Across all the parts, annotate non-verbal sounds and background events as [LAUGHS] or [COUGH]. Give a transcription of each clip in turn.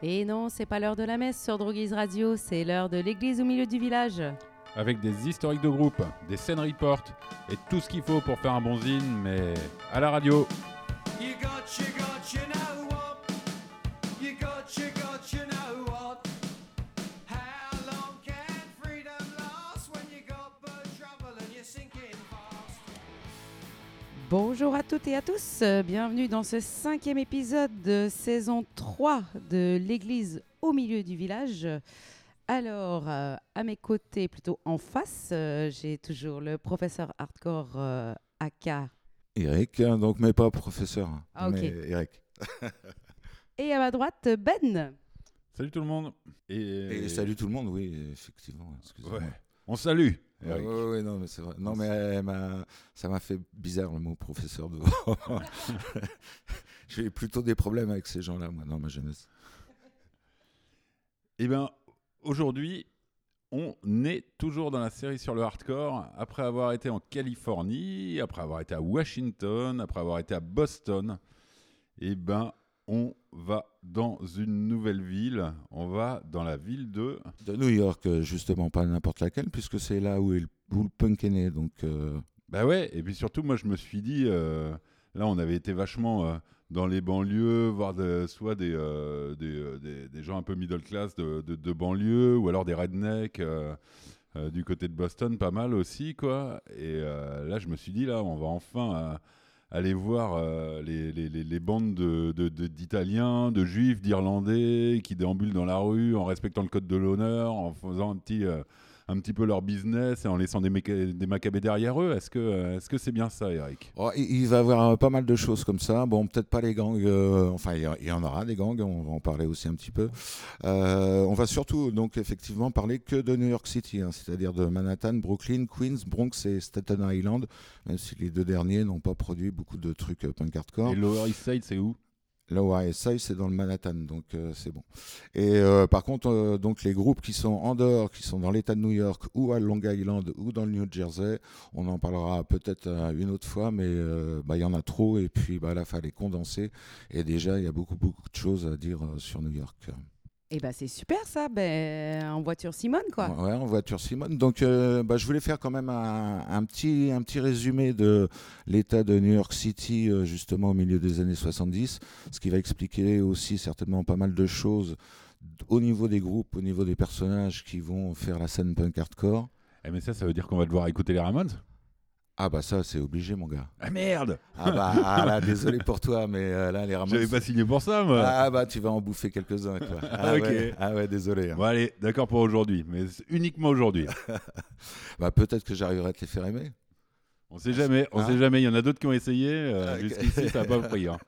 Et non, c'est pas l'heure de la messe sur Droguise Radio, c'est l'heure de l'église au milieu du village. Avec des historiques de groupe, des scènes report et tout ce qu'il faut pour faire un bon zine, mais à la radio. You got, you got, you know what? You got, you got, you know what? How long can freedom last when you got bird trouble and you're sinking fast? Bonjour à toutes et à tous, bienvenue dans ce cinquième épisode de saison 3 de l'église au milieu du village. Alors, euh, à mes côtés, plutôt en face, euh, j'ai toujours le professeur hardcore euh, Aka. Eric, hein, donc mais pas professeur, hein, Ah, ok. mais Eric. [LAUGHS] Et à ma droite, Ben. Salut tout le monde. Et, Et salut tout le monde, oui, effectivement. excusez-moi. Ouais. On salue. Ouais, ouais, non, mais c'est vrai. Non, mais ça m'a fait bizarre le mot professeur de. [LAUGHS] J'ai eu plutôt des problèmes avec ces gens-là, moi, dans ma jeunesse. Eh bien, aujourd'hui, on est toujours dans la série sur le hardcore. Après avoir été en Californie, après avoir été à Washington, après avoir été à Boston, eh ben, on va dans une nouvelle ville. On va dans la ville de. De New York, euh, justement, pas n'importe laquelle, puisque c'est là où, est le- où le punk est né. Donc, euh, Bah ouais, et puis surtout, moi, je me suis dit, euh, là, on avait été vachement euh, dans les banlieues, voir soit des, euh, euh, des- des gens un peu middle class de, de, banlieue, ou alors des rednecks euh, du côté de Boston, pas mal aussi, quoi. Et là, je me suis dit, là, on va enfin aller voir les, les, les, les bandes de- de- de- d'Italiens, de, Juifs, d'Irlandais, qui déambulent dans la rue en respectant le code de l'honneur, en faisant un petit... un petit peu leur business et en laissant des, des macabées derrière eux. Est-ce que euh, est-ce que c'est bien ça, Eric? Oh, il, va y avoir euh, pas mal de choses comme ça. Bon, peut-être pas les gangs. euh, enfin, il y, en aura des gangs. On va en parler aussi un petit peu. Euh, on va surtout, donc, effectivement, parler que de New York City, hein, c'est-à-dire de Manhattan, Brooklyn, Queens, Bronx et Staten Island, même si les deux derniers n'ont pas produit beaucoup de trucs punk hardcore. Et Lower East Side, c'est où? Side, c'est dans le Manhattan, donc euh, c'est bon. Et euh, par contre, euh, donc les groupes qui sont en dehors, qui sont dans l'État de New York ou à Long Island ou dans le New Jersey, on en parlera peut-être une autre fois, mais bah, il y en a trop et puis bah, là, fallait condenser. Et déjà, il y a beaucoup, beaucoup de choses à dire sur New York. Et bah c'est super ça, ben, en voiture Simone quoi. Ouais, en voiture Simone. Donc, euh, bah, je voulais faire quand même un, un petit, un petit résumé de l'état de New York City, euh, justement au milieu des années 70, ce qui va expliquer aussi certainement pas mal de choses au niveau des groupes, au niveau des personnages qui vont faire la scène punk hardcore. Eh mais ça, ça veut dire qu'on va devoir écouter les Ramones? Ah bah ça, c'est obligé, mon gars. Ah merde Ah bah ah là, [LAUGHS] désolé pour toi, mais euh, là, les Ramones... J'avais pas signé pour ça, moi Ah bah tu vas en bouffer quelques-uns, toi. [LAUGHS] Ah, Ok. ouais, ah ouais, désolé. hein. Bon allez, d'accord pour aujourd'hui, mais uniquement aujourd'hui. [LAUGHS] Bah peut-être que j'arriverai à te les faire aimer. On sait jamais, on Ah. sait jamais. Il y en a d'autres qui ont essayé. euh, Ah. Jusqu'ici, ça n'a pas pris. hein.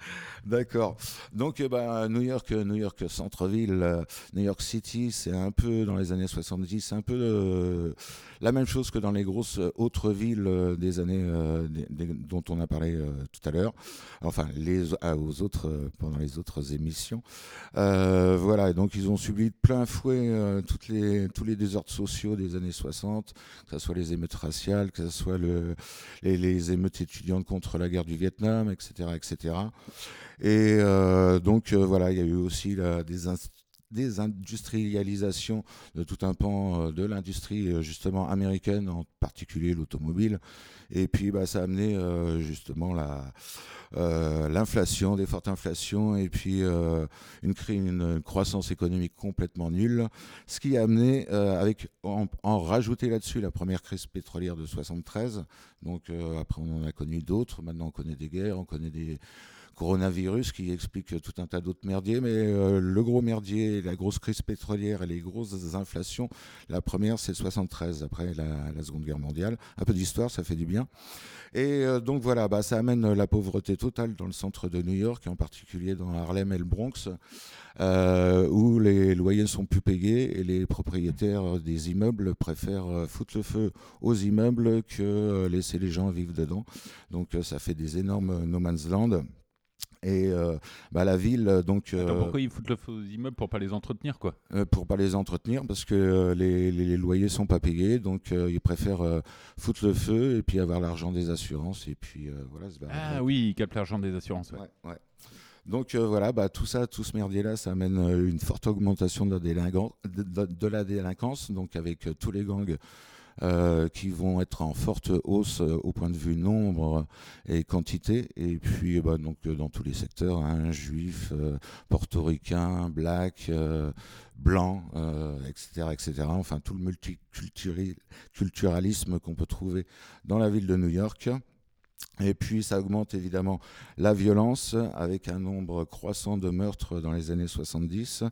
D'accord. Donc, euh, bah, New York, euh, New York centre-ville, euh, New York City, c'est un peu dans les années 70, c'est un peu la même chose que dans les grosses autres villes des années dont on a parlé tout à l'heure. Enfin, les ah, aux autres pendant les autres émissions. Voilà. et Donc, ils ont subi de plein fouet toutes les tous les désordres sociaux des années 60, que ce soit les émeutes raciales, que ce soit le les, les émeutes étudiantes contre la guerre du Vietnam, etc., etc. Et euh, donc euh, voilà, il y a eu aussi la désins- désindustrialisation de tout un pan euh, de l'industrie justement américaine, en particulier l'automobile. Et puis bah, ça a amené justement la l'inflation, des fortes inflations, et puis une, croissance économique complètement nulle, ce qui a amené, avec en, en rajouter là-dessus la première crise pétrolière de 73. Donc après on en a connu d'autres. Maintenant on connaît des guerres, on connaît des coronavirus qui explique tout un tas d'autres merdiers, mais euh, le gros merdier, la grosse crise pétrolière et les grosses inflations, la première c'est 73 après la, Seconde Guerre mondiale. Un peu d'histoire, ça fait du bien. Et euh, donc voilà, bah, ça amène la pauvreté totale dans le centre de New York, en particulier dans Harlem et le Bronx, euh, où les loyers ne sont plus payés et les propriétaires des immeubles préfèrent foutre le feu aux immeubles que laisser les gens vivre dedans. Donc ça fait des énormes no man's land. Et euh, bah, la ville, euh, donc, Attends, euh, pourquoi ils foutent le feu aux immeubles pour pas les entretenir, quoi? euh, pour pas les entretenir, parce que les, les- les loyers sont pas payés, donc ils préfèrent foutre le feu et puis avoir l'argent des assurances et puis voilà. Ah oui, ils captent l'argent des assurances. ouais. Ouais, ouais. Donc voilà, bah, tout ça, tout ce merdier-là, ça amène une forte augmentation de la, délinquan- de, de- de la délinquance, donc avec tous les gangs euh, qui vont être en forte hausse euh, au point de vue nombre et quantité, et puis bah, donc euh, dans tous les secteurs, hein, juifs, euh, portoricains, blacks, blancs, etc., etc. Enfin tout le multiculturalisme qu'on peut trouver dans la ville de New York. Et puis ça augmente évidemment la violence avec un nombre croissant de meurtres dans les années 70.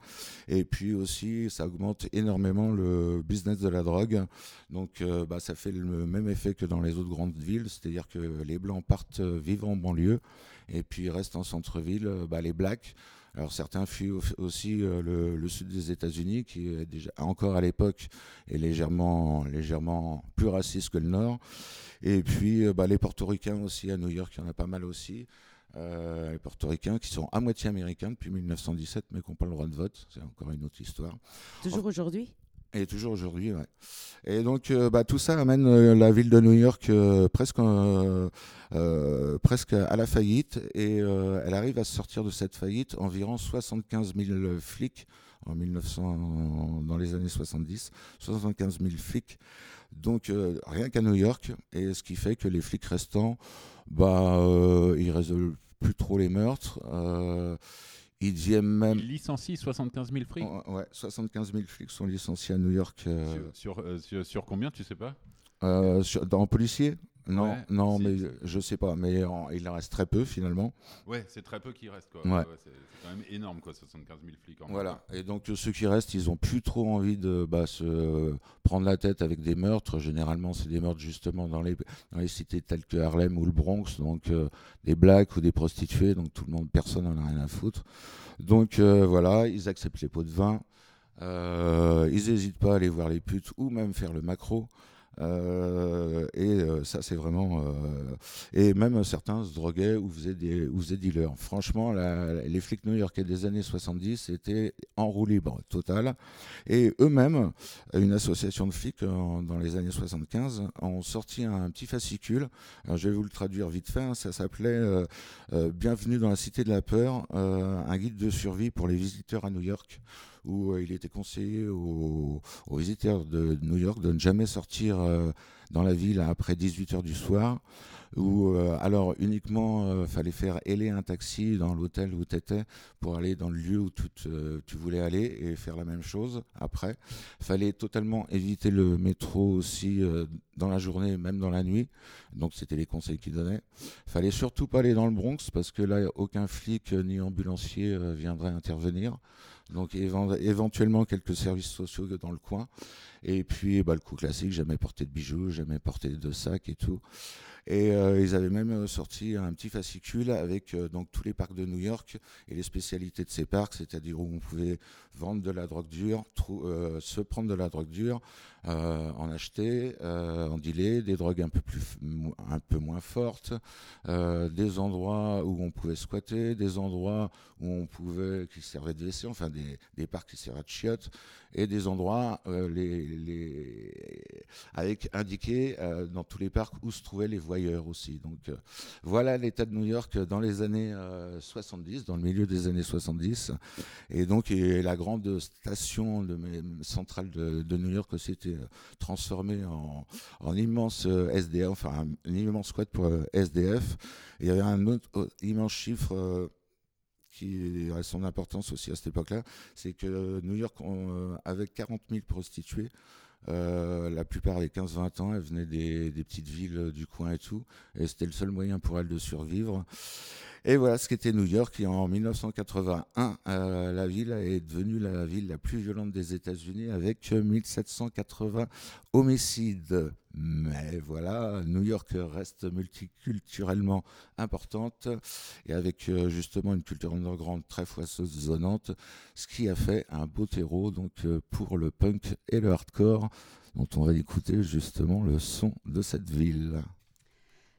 Et puis aussi ça augmente énormément le business de la drogue. Donc euh, bah, ça fait le même effet que dans les autres grandes villes, c'est-à-dire que les blancs partent euh, vivre en banlieue et puis restent en centre-ville euh, bah, les blacks. Alors certains fuient au- aussi le, le sud des États-Unis, qui est déjà encore à l'époque est légèrement, légèrement plus raciste que le nord. Et puis euh, bah, les portoricains aussi à New York, il y en a pas mal aussi. Euh, les portoricains qui sont à moitié américains depuis 1917, mais qui n'ont pas le droit de vote. C'est encore une autre histoire. Toujours aujourd'hui? Et toujours aujourd'hui, ouais. Et donc, euh, bah, tout ça amène euh, la ville de New York euh, presque, presque à la faillite. Et elle arrive à sortir de cette faillite environ 75 000 flics en 1900, dans les années 70. 75 000 flics. Donc, euh, rien qu'à New York. Et ce qui fait que les flics restants, bah, euh, ils résolvent plus trop les meurtres. Euh, ils deviennent même. Il licencie 75 000 frics Oh, Ouais, 75 000 flics sont licenciés à New York. euh, sur, sur, sur- sur combien, tu sais pas? sur- dans policier Non, Ouais, non, si. mais je sais pas. Mais en- il en reste très peu finalement. Ouais, c'est très peu qui restent. Quoi. Ouais. c'est c'est quand même énorme, quoi, 75 000 flics. En Voilà. Et donc ceux qui restent, ils ont plus trop envie de bah, se prendre la tête avec des meurtres. Généralement, c'est des meurtres justement dans les dans les cités telles que Harlem ou le Bronx, donc euh, des blacks ou des prostituées. Donc tout le monde, personne n'en a rien à foutre. Donc euh, voilà, ils acceptent les pots de vin. Euh, ils n'hésitent pas à aller voir les putes ou même faire le macro. Euh, et euh, ça, c'est vraiment. euh, et même certains se droguaient ou faisaient, des, dealers. Franchement, les flics new-yorkais des années 70 étaient en roue libre totale. Et eux-mêmes, une association de flics dans les années 75, ont sorti un petit fascicule. Je vais vous le traduire vite fait. hein. Ça s'appelait Bienvenue dans la Cité de la Peur, un guide de survie pour les visiteurs à New York où euh, il était conseillé aux, visiteurs de New York de ne jamais sortir euh, dans la ville après 18 heures du soir, où euh, alors uniquement fallait faire héler un taxi dans l'hôtel où tu étais pour aller dans le lieu où tu, tu voulais aller et faire la même chose après. Fallait totalement éviter le métro aussi dans la journée, même dans la nuit. Donc c'était les conseils qu'il donnait. Fallait surtout pas aller dans le Bronx parce que là aucun flic ni ambulancier viendrait intervenir. Donc évent- éventuellement quelques services sociaux dans le coin. Et puis bah, le coup classique, jamais porter de bijoux, jamais porter de sac et tout. Et euh, ils avaient même euh, sorti un petit fascicule avec euh, donc tous les parcs de New York et les spécialités de ces parcs, c'est-à-dire où on pouvait vendre de la drogue dure, euh, se prendre de la drogue dure, euh, en acheter, euh, en dealer, des drogues un peu plus, un peu moins fortes, des endroits où on pouvait squatter, des endroits où on pouvait qui servaient de WC, enfin des, des parcs qui servaient de chiottes, et des endroits les, les, avec indiqué dans tous les parcs où se trouvaient les voyeurs aussi. Donc voilà l'état de New York dans les années euh, 70, dans le milieu des années 70. Et donc la grande station de, centrale de, New York aussi était euh, transformée en, en immense euh, SDF, enfin un, immense squat pour euh, SDF. Il y avait un autre immense chiffre qui a son importance aussi à cette époque-là, c'est que New York, on, avec 40 000 prostituées, la plupart avaient 15-20 ans, elles venaient des, des petites villes du coin et tout, et c'était le seul moyen pour elles de survivre. Et voilà ce qu'était New York. Et en 1981, euh, la ville est devenue la ville la plus violente des États-Unis avec euh, 1780 homicides. Mais voilà, New York reste multiculturellement importante et avec euh, justement une culture underground très foisonnante, ce qui a fait un beau terreau donc euh, pour le punk et le hardcore, dont on va écouter justement le son de cette ville.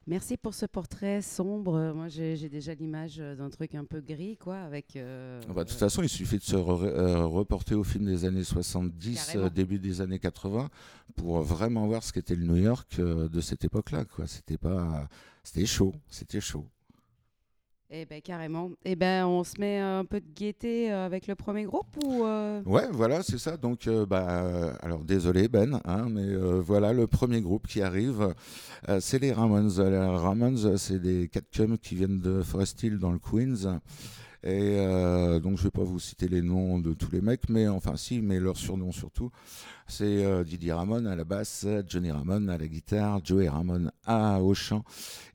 Merci pour ce portrait sombre. Moi, j'ai déjà l'image d'un truc un peu gris, quoi, avec. euh, Ah bah, de toute façon, il suffit de se re- euh, reporter au film des années 70, Carrément. euh, début des années 80, pour vraiment voir ce qu'était le New York euh, de cette époque-là. quoi. C'était pas, c'était chaud, c'était chaud. Eh ben carrément. Eh ben on se met un peu de gaieté euh, avec le premier groupe ou euh, Ouais, voilà, c'est ça. Donc, euh, bah, euh, alors désolé Ben, hein, mais voilà le premier groupe qui arrive, c'est les Ramones. Les Ramones, c'est des quatre chums qui viennent de Forest Hill dans le Queens. Et euh, donc, je vais pas vous citer les noms de tous les mecs, mais enfin, si, mais leur surnom surtout. C'est euh, Didier Ramon à la basse, Johnny Ramon à la guitare, Joey Ramon à, au chant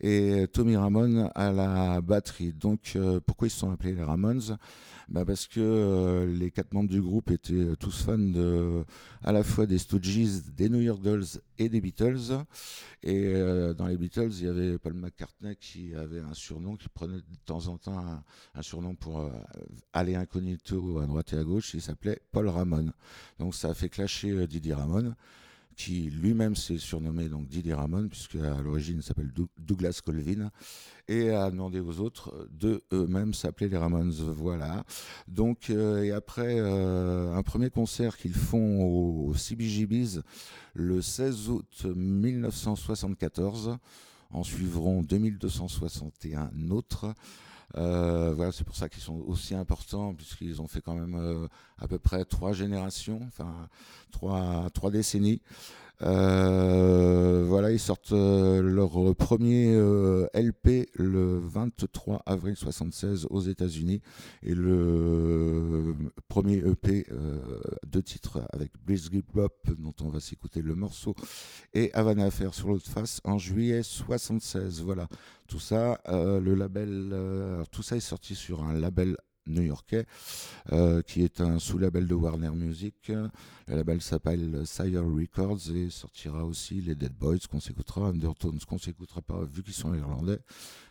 et Tommy Ramon à la batterie. Donc, euh, pourquoi ils sont appelés les Ramones? Bah Parce que euh, les quatre membres du groupe étaient tous fans de, à la fois des Stooges, des New York Dolls et des Beatles. Et euh, dans les Beatles, il y avait Paul McCartney qui avait un surnom, qui prenait de temps en temps un, surnom pour euh, aller incognito à droite et à gauche. Il s'appelait Paul Ramon. Donc ça a fait clasher euh, Didier Ramon, qui lui-même s'est surnommé donc Didier Ramon, puisque à l'origine s'appelle Dou- Douglas Colvin, et a demandé aux autres de eux-mêmes s'appeler les Ramones. Voilà. Donc euh, et après euh, un premier concert qu'ils font au, au CBGB's le 16 août 1974. En suivront 2261 autres. Euh, voilà, c'est pour ça qu'ils sont aussi importants, puisqu'ils ont fait quand même euh, à peu près trois générations, enfin trois, trois décennies. Euh, voilà, ils sortent euh, leur premier euh, LP le 23 avril 76 aux États-Unis et le premier EP deux titres avec Bliss Bop dont on va s'écouter le morceau et Havana Affair sur l'autre face en juillet 76. Voilà, tout ça, le label, tout ça est sorti sur un label new-yorkais euh, qui est un sous-label de Warner Music. Le label s'appelle Sire Records et sortira aussi les Dead Boys qu'on s'écoutera, Undertones qu'on s'écoutera pas vu qu'ils sont irlandais,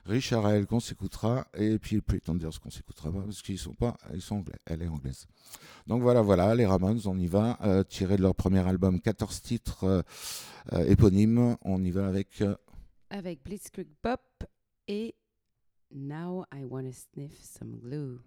Richard Hell qu'on s'écoutera et puis Pretenders qu'on s'écoutera pas parce qu'ils sont pas, ils sont anglais, elle est anglaise. Donc voilà, voilà, les Ramones, on y va, euh, tiré de leur premier album, 14 titres euh, éponymes, on y va avec euh, avec Blitzkrieg Bop et Now I Wanna Sniff Some Glue.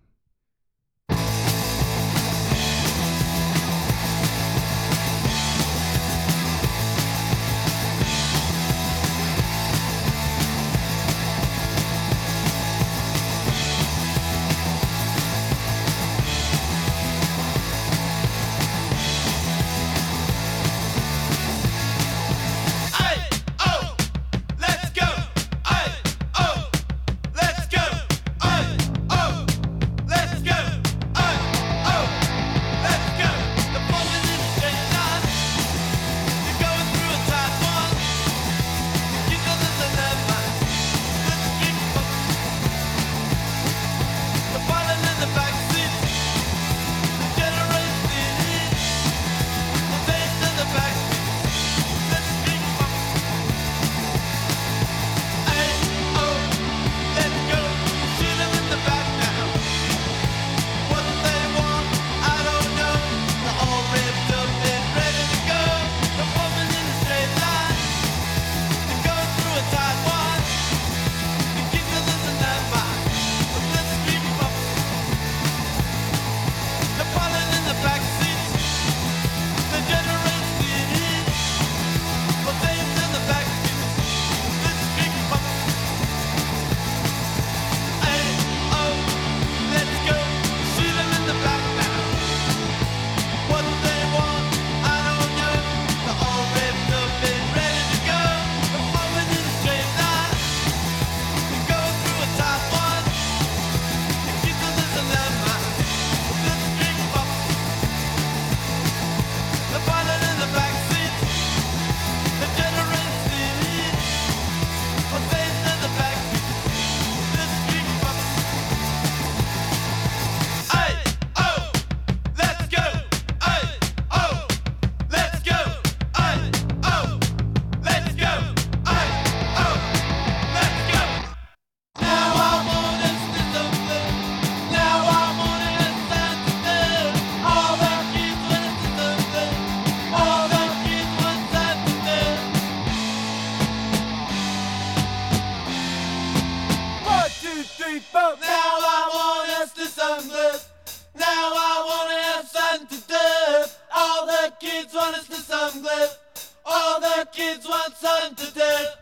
kids want is to some glyph. All the kids want sun to death.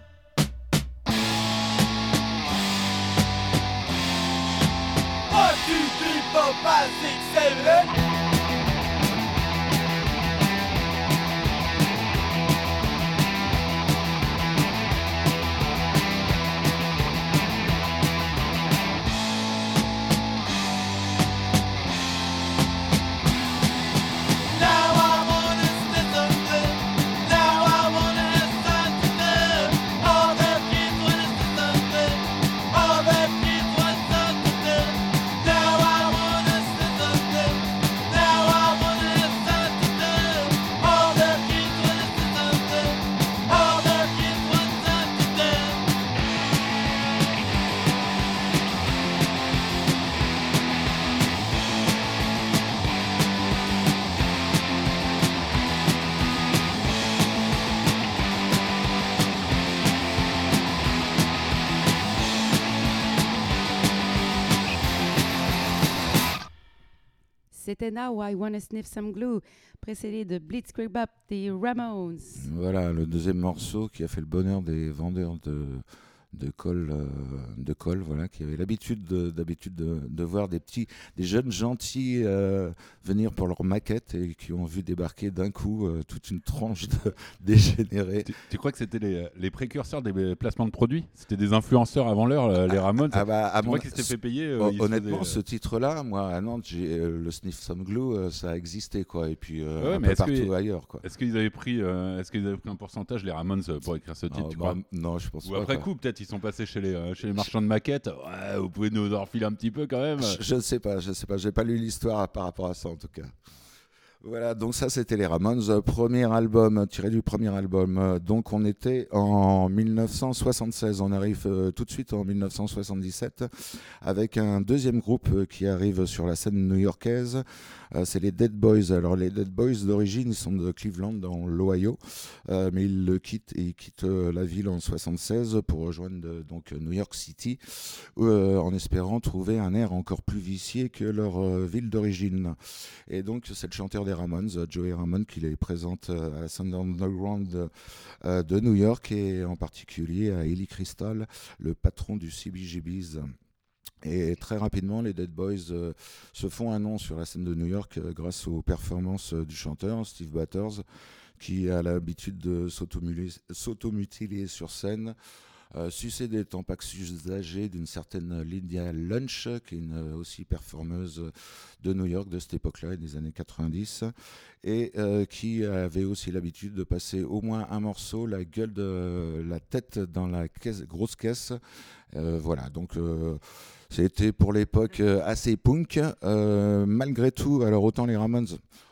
One, two, three, four, five, six, seven, eight. C'était Now I Wanna Sniff Some Glue, précédé de Blitzkrieg Bop des Ramones. Voilà, le deuxième morceau qui a fait le bonheur des vendeurs de, de colle, euh, de colle, voilà, qui avaient l'habitude de, d'habitude de, de voir des petits, des jeunes gentils euh, venir pour leur maquette et qui ont vu débarquer d'un coup euh, toute une tranche de [LAUGHS] dégénérés. Tu, tu crois que c'était les, les précurseurs des placements de produits? C'était des influenceurs avant l'heure, les Ramones? Ah bah, à Tu crois qu'ils s'étaient fait payer euh, Honnêtement, ce titre-là, moi à Nantes, j'ai le Sniff Some Glue, ça a existé quoi, et puis Ouais, un mais peu que- partout ailleurs quoi. Est-ce qu'ils avaient pris, est-ce qu'ils avaient pris un pourcentage les Ramones pour écrire ce titre Ah, tu bah, crois? non, je pense Ou pas. après quoi. coup, peut-être sont passés chez les, euh, chez les marchands de maquettes. Ouais, vous pouvez nous en refiler un petit peu quand même. Je, ne sais pas, je ne sais pas, j'ai pas lu l'histoire par rapport à ça en tout cas. Voilà, donc ça c'était les Ramones, euh, premier album, tiré du premier album. Euh, Donc on était en 1976, on arrive tout de suite en 1977 avec un deuxième groupe qui arrive sur la scène new-yorkaise. Euh, c'est les Dead Boys. Alors les Dead Boys d'origine, sont de Cleveland dans l'Ohio, euh, mais ils quittent euh, la ville en 76 pour rejoindre donc New York City en espérant trouver un air encore plus vicié que leur ville d'origine. Et donc, c'est le chanteur des Ramones, Joey Ramone, qui les présente à la scène underground de New York et en particulier à Ellie Crystal, le patron du CBGB's. Et très rapidement, les Dead Boys euh, se font un nom sur la scène de New York euh, grâce aux performances euh, du chanteur Steve Batters, qui a l'habitude de s'automutiler sur scène, succès des tampax usagés d'une certaine Lydia Lunch, qui est une aussi performeuse de New York de cette époque-là, des années 90, et qui avait aussi l'habitude de passer au moins un morceau, la gueule de la tête dans la grosse caisse. Voilà, donc c'était pour l'époque euh, assez punk. Euh, malgré tout, alors autant les Ramones,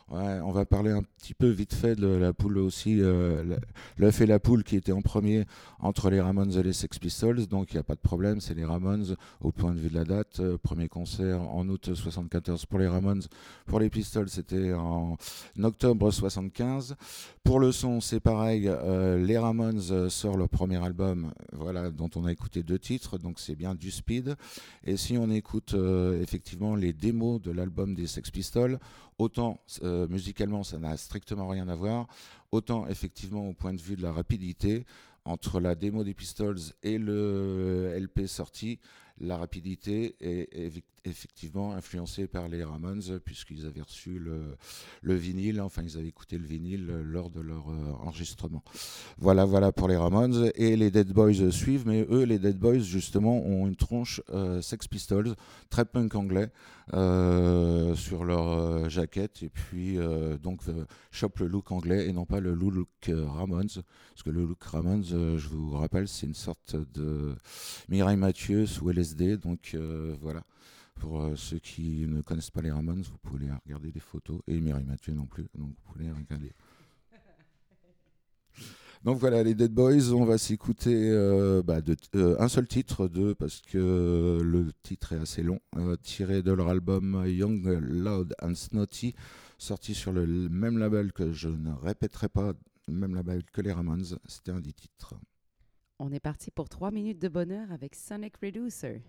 on va parler un petit peu vite fait de la poule aussi, euh, l'œuf et la poule qui était en premier entre les Ramones et les Sex Pistols, donc il n'y a pas de problème, c'est les Ramones au point de vue de la date. Euh, premier concert en août 74 pour les Ramones, pour les Pistols c'était en octobre 75. Pour le son, c'est pareil, euh, les Ramones sortent leur premier album, voilà, dont on a écouté deux titres, donc c'est bien du speed. Et si on écoute effectivement les démos de l'album des Sex Pistols, autant musicalement ça n'a strictement rien à voir, autant effectivement au point de vue de la rapidité, entre la démo des Pistols et le LP sorti, la rapidité est eff- effectivement influencée par les Ramones, puisqu'ils avaient reçu le, le vinyle, enfin ils avaient écouté le vinyle lors de leur euh, enregistrement. Voilà, voilà pour les Ramones. Et les Dead Boys suivent, mais eux, les Dead Boys, justement, ont une tronche euh, Sex Pistols, très punk anglais, euh, sur leur jaquette, et puis donc chope le look anglais et non pas le look Ramones, parce que le look Ramones, je vous rappelle, c'est une sorte de Mireille Mathieu sous LSD, donc voilà. Pour euh, ceux qui ne connaissent pas les Ramones, vous pouvez regarder des photos, et Mireille Mathieu non plus, donc vous pouvez regarder. [LAUGHS] Donc voilà, les Dead Boys, on va s'écouter euh, bah, euh, un seul titre, deux, parce que le titre est assez long, euh, tiré de leur album Young, Loud and Snotty, sorti sur le même label que je ne répéterai pas, le même label que les Ramones, c'était un des titres. On est parti pour trois minutes de bonheur avec Sonic Reducer.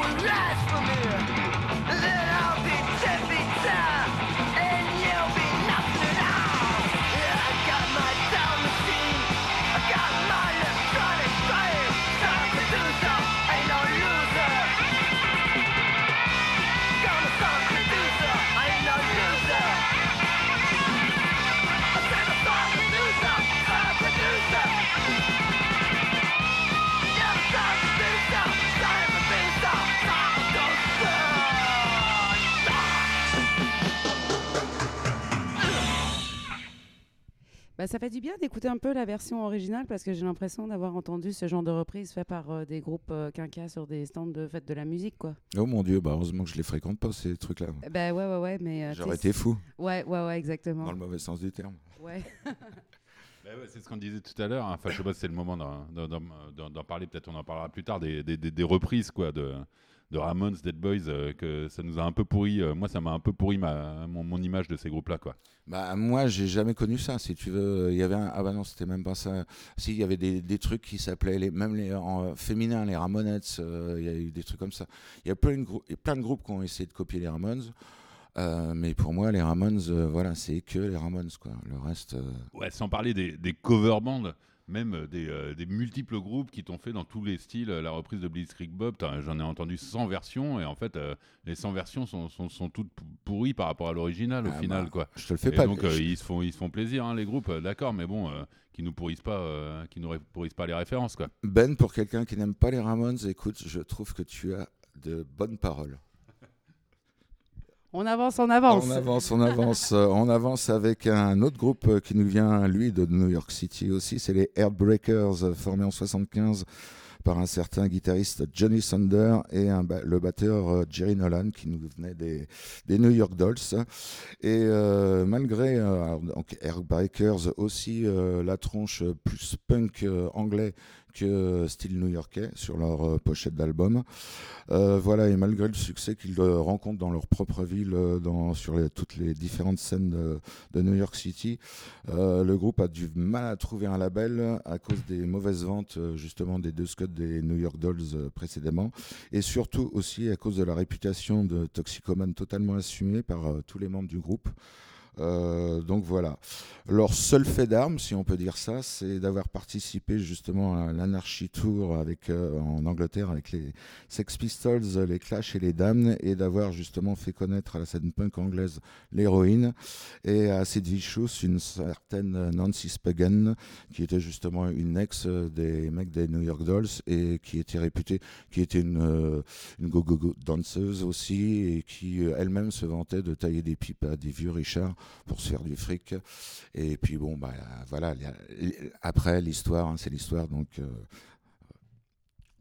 will not! Bah, ça fait du bien d'écouter un peu la version originale parce que j'ai l'impression d'avoir entendu ce genre de reprise fait par euh, des groupes euh, sur des stands de fête de la musique, quoi. Oh mon dieu, bah heureusement que je les fréquente pas ces trucs-là. Ben ouais, ouais, ouais, mais. euh, J'aurais été fou, Ouais, ouais, ouais, exactement. dans le mauvais sens du terme. Ouais. [LAUGHS] Bah ouais, c'est ce qu'on disait tout à l'heure. hein. Enfin, je sais pas si c'est le moment d'en- d'en- d'en d'en- d'en parler. Peut-être on en parlera plus tard des, des- des- des reprises quoi de, de Ramones, Dead Boys, euh, que ça nous a un peu pourri. euh, moi, ça m'a un peu pourri ma, mon, mon image de ces groupes-là quoi. Bah moi j'ai jamais connu ça si tu veux il y avait un... ah bah non c'était même pas ça si il y avait des, des trucs qui s'appelaient les même les en féminin les Ramonettes euh, il y a eu des trucs comme ça il y a plein de grou- a plein de groupes qui ont essayé de copier les Ramones euh, mais pour moi les Ramones euh, voilà c'est que les Ramones quoi le reste euh, Ouais, sans parler des, des cover bands, même euh, des, euh, des multiples groupes qui t'ont fait dans tous les styles euh, la reprise de Blitzkrieg Bob. J'en ai entendu 100 versions et en fait, euh, les 100 versions sont, sont, sont toutes pou- pourries par rapport à l'original au Ah final bah, quoi. je te le fais Et pas donc je- ils se font ils se font plaisir hein, les groupes, d'accord, mais bon, qui nous pourrissent pas, euh, qui nous pourrissent pas les références quoi. Ben pour quelqu'un qui n'aime pas les Ramones écoute je trouve que tu as de bonnes paroles On avance, on avance. On avance, on avance. Euh, on avance avec un autre groupe euh, qui nous vient, lui, de New York City aussi. C'est les Heartbreakers, euh, formés en 75 par un certain guitariste Johnny Sander et le batteur Jerry Nolan qui nous venait des, New York Dolls. Et malgré euh, donc Heartbreakers aussi la tronche plus punk anglais que style new-yorkais sur leur euh, pochette d'album. Euh, voilà, et malgré le succès qu'ils euh, rencontrent dans leur propre ville, euh, dans, sur toutes les différentes scènes de, de New York City, euh, le groupe a du mal à trouver un label à cause des mauvaises ventes euh, justement des deux scuds des New York Dolls euh, précédemment, et surtout aussi à cause de la réputation de toxicomane totalement assumée par euh, tous les membres du groupe. Euh, donc voilà. Leur seul fait d'armes, si on peut dire ça, c'est d'avoir participé justement à l'Anarchy Tour avec, euh, en Angleterre avec les Sex Pistols, les Clash et les Damned, et d'avoir justement fait connaître à la scène punk anglaise l'héroïne, et à Sid Vicious une certaine Nancy Spagan, qui était justement une ex des mecs des New York Dolls, et qui était réputée, qui était une, euh, une go-go-go danseuse aussi, et qui elle-même se vantait de tailler des pipes à des vieux Richards pour se faire du fric. Et puis bon, bah voilà, après l'histoire, hein, c'est l'histoire, donc euh,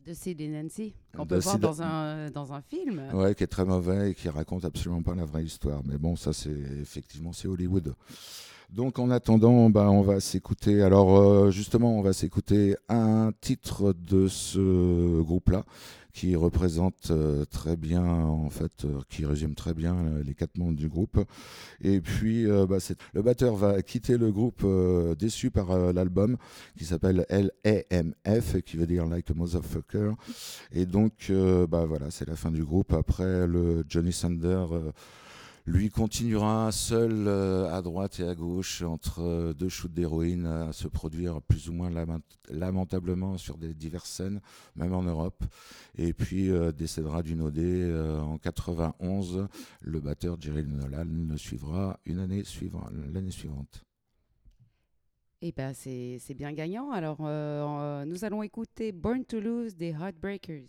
De Sid et Nancy, qu'on peut voir dans un, dans un film. ouais, qui est très mauvais et qui raconte absolument pas la vraie histoire. Mais bon, ça c'est effectivement c'est Hollywood. Donc en attendant, bah, on va s'écouter. Alors euh, justement, on va s'écouter un titre de ce groupe-là qui représente euh, très bien, en fait, euh, qui résume très bien euh, les quatre membres du groupe. Et puis, bah, le batteur va quitter le groupe déçu par l'album qui s'appelle LAMF, qui veut dire Like a Motherfucker. Et donc, bah, voilà, c'est la fin du groupe. Après, le Johnny Sander. Euh, lui continuera seul euh, à droite et à gauche entre euh, deux shoots d'héroïne à se produire plus ou moins lament- lamentablement sur diverses scènes, même en Europe. Et puis euh, décédera d'une OD euh, en 91. Le batteur Jerry Nolan le suivra une année suivante, l'année suivante. Et ben c'est bien gagnant. Alors, euh, euh, nous allons écouter Born to Lose des Heartbreakers.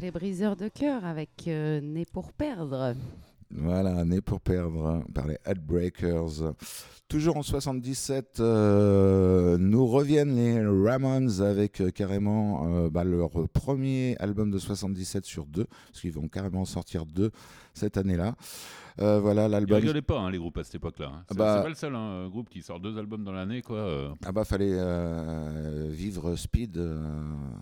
Les briseurs de cœur avec euh, Né pour perdre. Voilà, né pour perdre par les Headbreakers. Toujours en 77, euh, nous reviennent les Ramones avec euh, carrément euh, bah, leur premier album de 77 sur deux, parce qu'ils vont carrément sortir deux cette année-là. Euh, voilà, Ils l'album. rigolaient pas, hein, les groupes à cette époque-là. hein. C'est Bah- c'est pas le seul hein, groupe qui sort deux albums dans l'année, quoi. Ah bah fallait euh, vivre speed euh,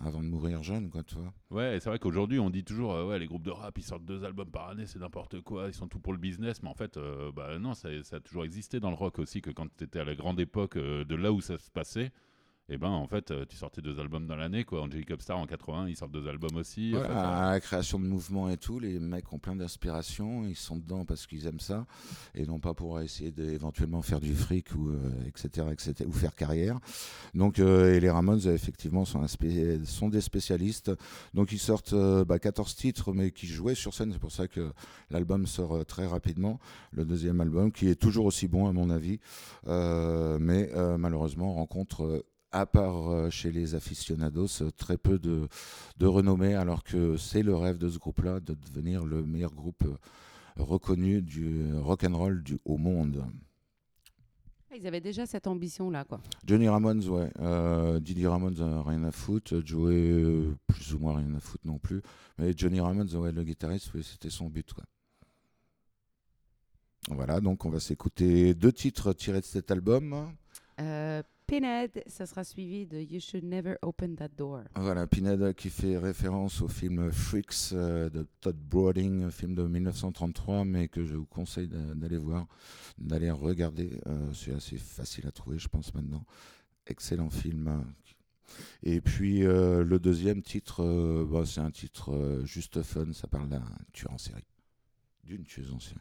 avant de mourir jeune, quoi, tu vois. Ouais, c'est vrai qu'aujourd'hui, on dit toujours, ouais, les groupes de rap, ils sortent deux albums par année, c'est n'importe quoi, ils sont tout pour le business. Mais en fait, bah non, ça, ça a toujours existé dans le rock aussi, que quand tu étais à la grande époque de là où ça se passait, et ben en fait, euh, tu sortais deux albums dans l'année, quoi. Angelic Upstar en 80, ils sortent deux albums aussi. en Voilà, fait, euh, à la création de mouvements et tout, les mecs ont plein d'inspiration, ils sont dedans parce qu'ils aiment ça, et non pas pour essayer d'éventuellement faire du fric ou euh, etc., etc., ou faire carrière. Donc, euh, et les Ramones effectivement sont, des spécialistes. Donc ils sortent euh, bah, 14 titres, mais qui jouaient sur scène. C'est pour ça que l'album sort très rapidement. Le deuxième album, qui est toujours aussi bon à mon avis, mais malheureusement rencontre à part euh, chez les aficionados, euh, très peu de, de renommée, alors que c'est le rêve de ce groupe-là de devenir le meilleur groupe euh, reconnu du rock and roll du au monde. Ah, Ils avaient déjà cette ambition-là, quoi. Johnny Ramones, ouais. Euh, Didi Ramones, rien à foutre. Joey, plus ou moins rien à foutre non plus. Mais Johnny Ramones, ouais, le guitariste, c'était son but, quoi. Voilà, donc on va s'écouter deux titres tirés de cet album. Euh, Pinhead, ça sera suivi de You Should Never Open That Door. Voilà, Pinhead qui fait référence au film Freaks euh, de Todd Browning, film de 1933, mais que je vous conseille d'a- d'aller voir, d'aller regarder. Euh, c'est assez facile à trouver, je pense, maintenant. Excellent film. Et puis euh, le deuxième titre, bah, c'est un titre juste fun, ça parle d'un tueur en série. D'une tueuse en série.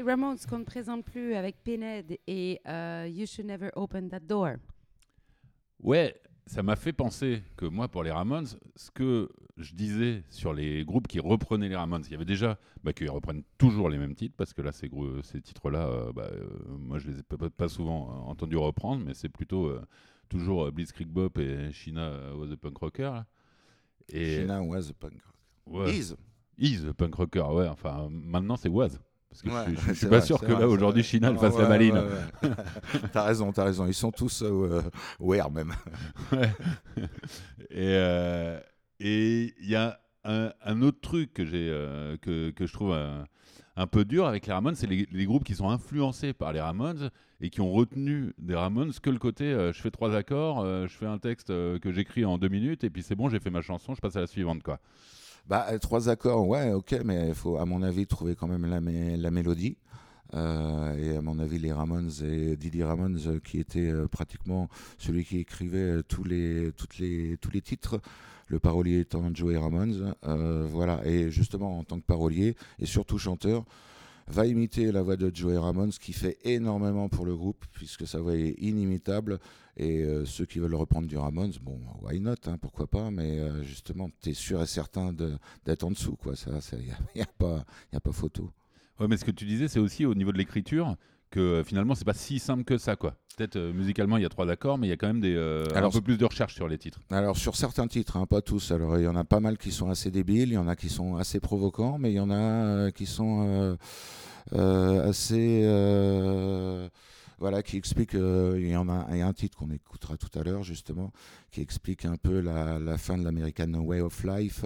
Les Ramones qu'on ne présente plus avec Pinhead et euh, You Should Never Open That Door. Ouais, ça m'a fait penser que moi, pour les Ramones, ce que je disais sur les groupes qui reprenaient les Ramones, il y avait déjà bah, qu'ils reprennent toujours les mêmes titres, parce que là, ces, titres-là, euh, bah, euh, moi, je les ai pas, pas souvent euh, entendus reprendre, mais c'est plutôt euh, toujours Blitzkrieg Bop et China Was a Punk Rocker. là. Et China was a punk. ouais, Is. Is a Punk Rocker, ouais. Enfin, maintenant, c'est Was. Parce que je Ouais, je, suis pas vrai, sûr que vrai, là, aujourd'hui. China fasse la maline. ouais, [LAUGHS] t'as raison, t'as raison. Ils sont tous euh, même. [LAUGHS] Euh, et il y a un, un autre truc que, j'ai, euh, que, que je trouve un, un peu dur avec les Ramones, c'est les, les groupes qui sont influencés par les Ramones et qui ont retenu des Ramones que le côté euh, je fais trois accords, euh, je fais un texte euh, que j'écris en deux minutes et puis c'est bon, j'ai fait ma chanson, je passe à la suivante. quoi. Bah, euh, trois accords, ouais, ok, mais il faut, à mon avis, trouver quand même la, mé- la mélodie. Euh, et à mon avis, les Ramones et Didi Ramones, euh, qui était pratiquement celui qui écrivait tous les, toutes les, tous les titres, le parolier étant Joey Ramones. voilà, et justement, en tant que parolier et surtout chanteur, va imiter la voix de Joey Ramones, qui fait énormément pour le groupe, puisque sa voix est inimitable. Et euh, ceux qui veulent reprendre du Ramones, bon, why not, hein, pourquoi pas, mais euh, justement, tu es sûr et certain de- d'être en dessous, quoi. Ça, il n'y a, [LAUGHS] y a pas, y a pas photo. Ouais, mais ce que tu disais, c'est aussi au niveau de l'écriture que euh, finalement, c'est pas si simple que ça. quoi. Peut-être euh, musicalement, il y a trois accords, mais il y a quand même des, euh, un Alors, peu plus de recherche sur les titres. Alors, sur certains titres, hein, pas tous, alors il y en a pas mal qui sont assez débiles, il y en a qui sont assez provocants, mais il y en a euh, qui sont assez. Voilà, qui expliquent. euh, il, y a, un titre qu'on écoutera tout à l'heure, justement, qui explique un peu la, fin de l'American Way of Life.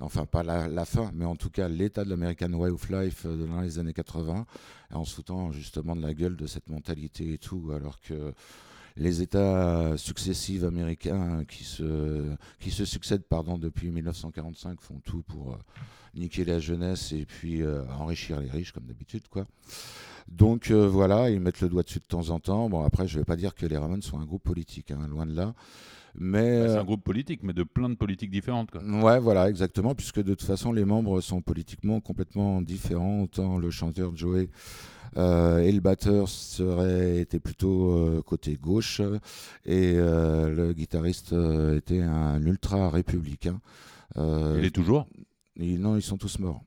Enfin, pas la, fin, mais en tout cas l'état de l'American Way of Life euh, dans les années 80, en se foutant justement de la gueule de cette mentalité et tout, alors que les États successifs américains qui se, qui se succèdent pardon, depuis 1945 font tout pour euh, niquer la jeunesse et puis enrichir les riches, comme d'habitude. quoi. Donc euh, voilà, ils mettent le doigt dessus de temps en temps. Bon, après, je ne vais pas dire que les Ramones sont un groupe politique, hein, loin de là. Mais Bah, c'est euh, un groupe politique, mais de plein de politiques différentes. Quoi. Ouais, voilà, exactement, puisque de toute façon, les membres sont politiquement complètement différents. Autant le chanteur Joey euh, et le batteur seraient étaient plutôt euh, côté gauche, et euh, le guitariste euh, était un ultra républicain. Euh, Il est toujours? et non, ils sont tous morts.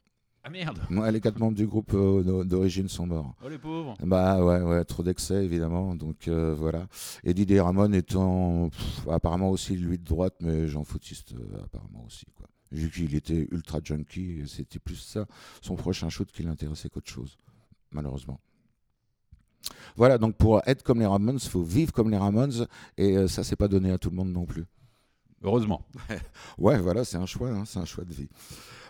Ah merde Ouais, les quatre membres du groupe euh, d'o- d'origine sont morts. Oh les pauvres Bah ouais, ouais, trop d'excès évidemment, donc euh, voilà. Et Didier Ramon étant pff, apparemment aussi lui de droite, mais Jean Foutiste euh, apparemment aussi quoi. Vu qu'il était ultra junkie, c'était plus ça, son prochain shoot qui l'intéressait qu'autre chose, malheureusement. Voilà, donc pour être comme les Ramones, il faut vivre comme les Ramones, et ça c'est pas donné à tout le monde non plus. Heureusement. Ouais, voilà, c'est un choix, hein, c'est un choix de vie.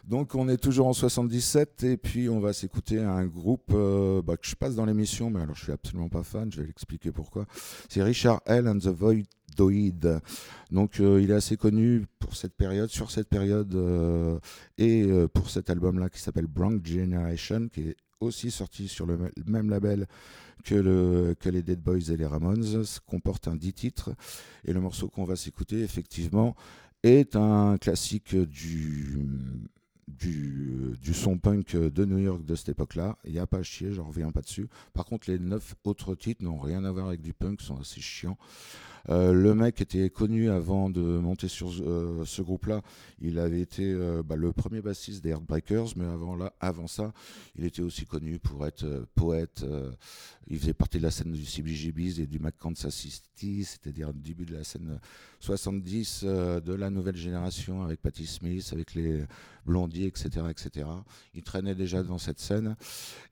Donc on est toujours en 77 et puis on va s'écouter un groupe euh, bah, que je passe dans l'émission, mais alors je suis absolument pas fan, je vais l'expliquer pourquoi. C'est Richard L. and the Voidoid. Donc euh, il est assez connu pour cette période, sur cette période euh, et pour cet album-là qui s'appelle Bronx Generation, qui est aussi sorti sur le me- même label que, le, que les Dead Boys et les Ramones, comporte un 10 titres. Et le morceau qu'on va s'écouter, effectivement, est un classique du son punk de New York de cette époque-là. Il n'y a pas à chier, j'en reviens pas dessus. Par contre, les neuf autres titres n'ont rien à voir avec du punk, sont assez chiants. Euh, le mec était connu avant de monter sur euh, ce groupe-là. Il avait été euh, bah, le premier bassiste des Heartbreakers, mais avant, ça, il était aussi connu pour être poète. il faisait partie de la scène du CBGBs et du Kansas City, c'est-à-dire le début de la scène 70 euh, de la nouvelle génération avec Patti Smith, avec les Blondie, etc., etc. Il traînait déjà dans cette scène.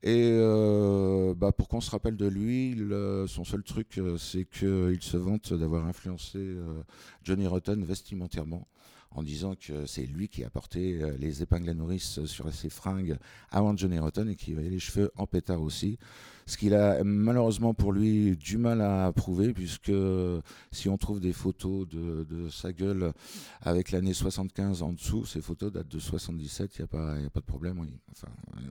Et bah, pour qu'on se rappelle de lui, son seul truc, c'est qu'il se vante d'avoir influencé euh, Johnny Rotten vestimentairement en disant que c'est lui qui a porté euh, les épingles à nourrice sur ses fringues avant Johnny Rotten et qui avait les cheveux en pétard aussi. Ce qu'il a malheureusement pour lui du mal à prouver, puisque si on trouve des photos de, sa gueule avec l'année 75 en dessous, ces photos datent de 77, il n'y a, pas- a pas de problème.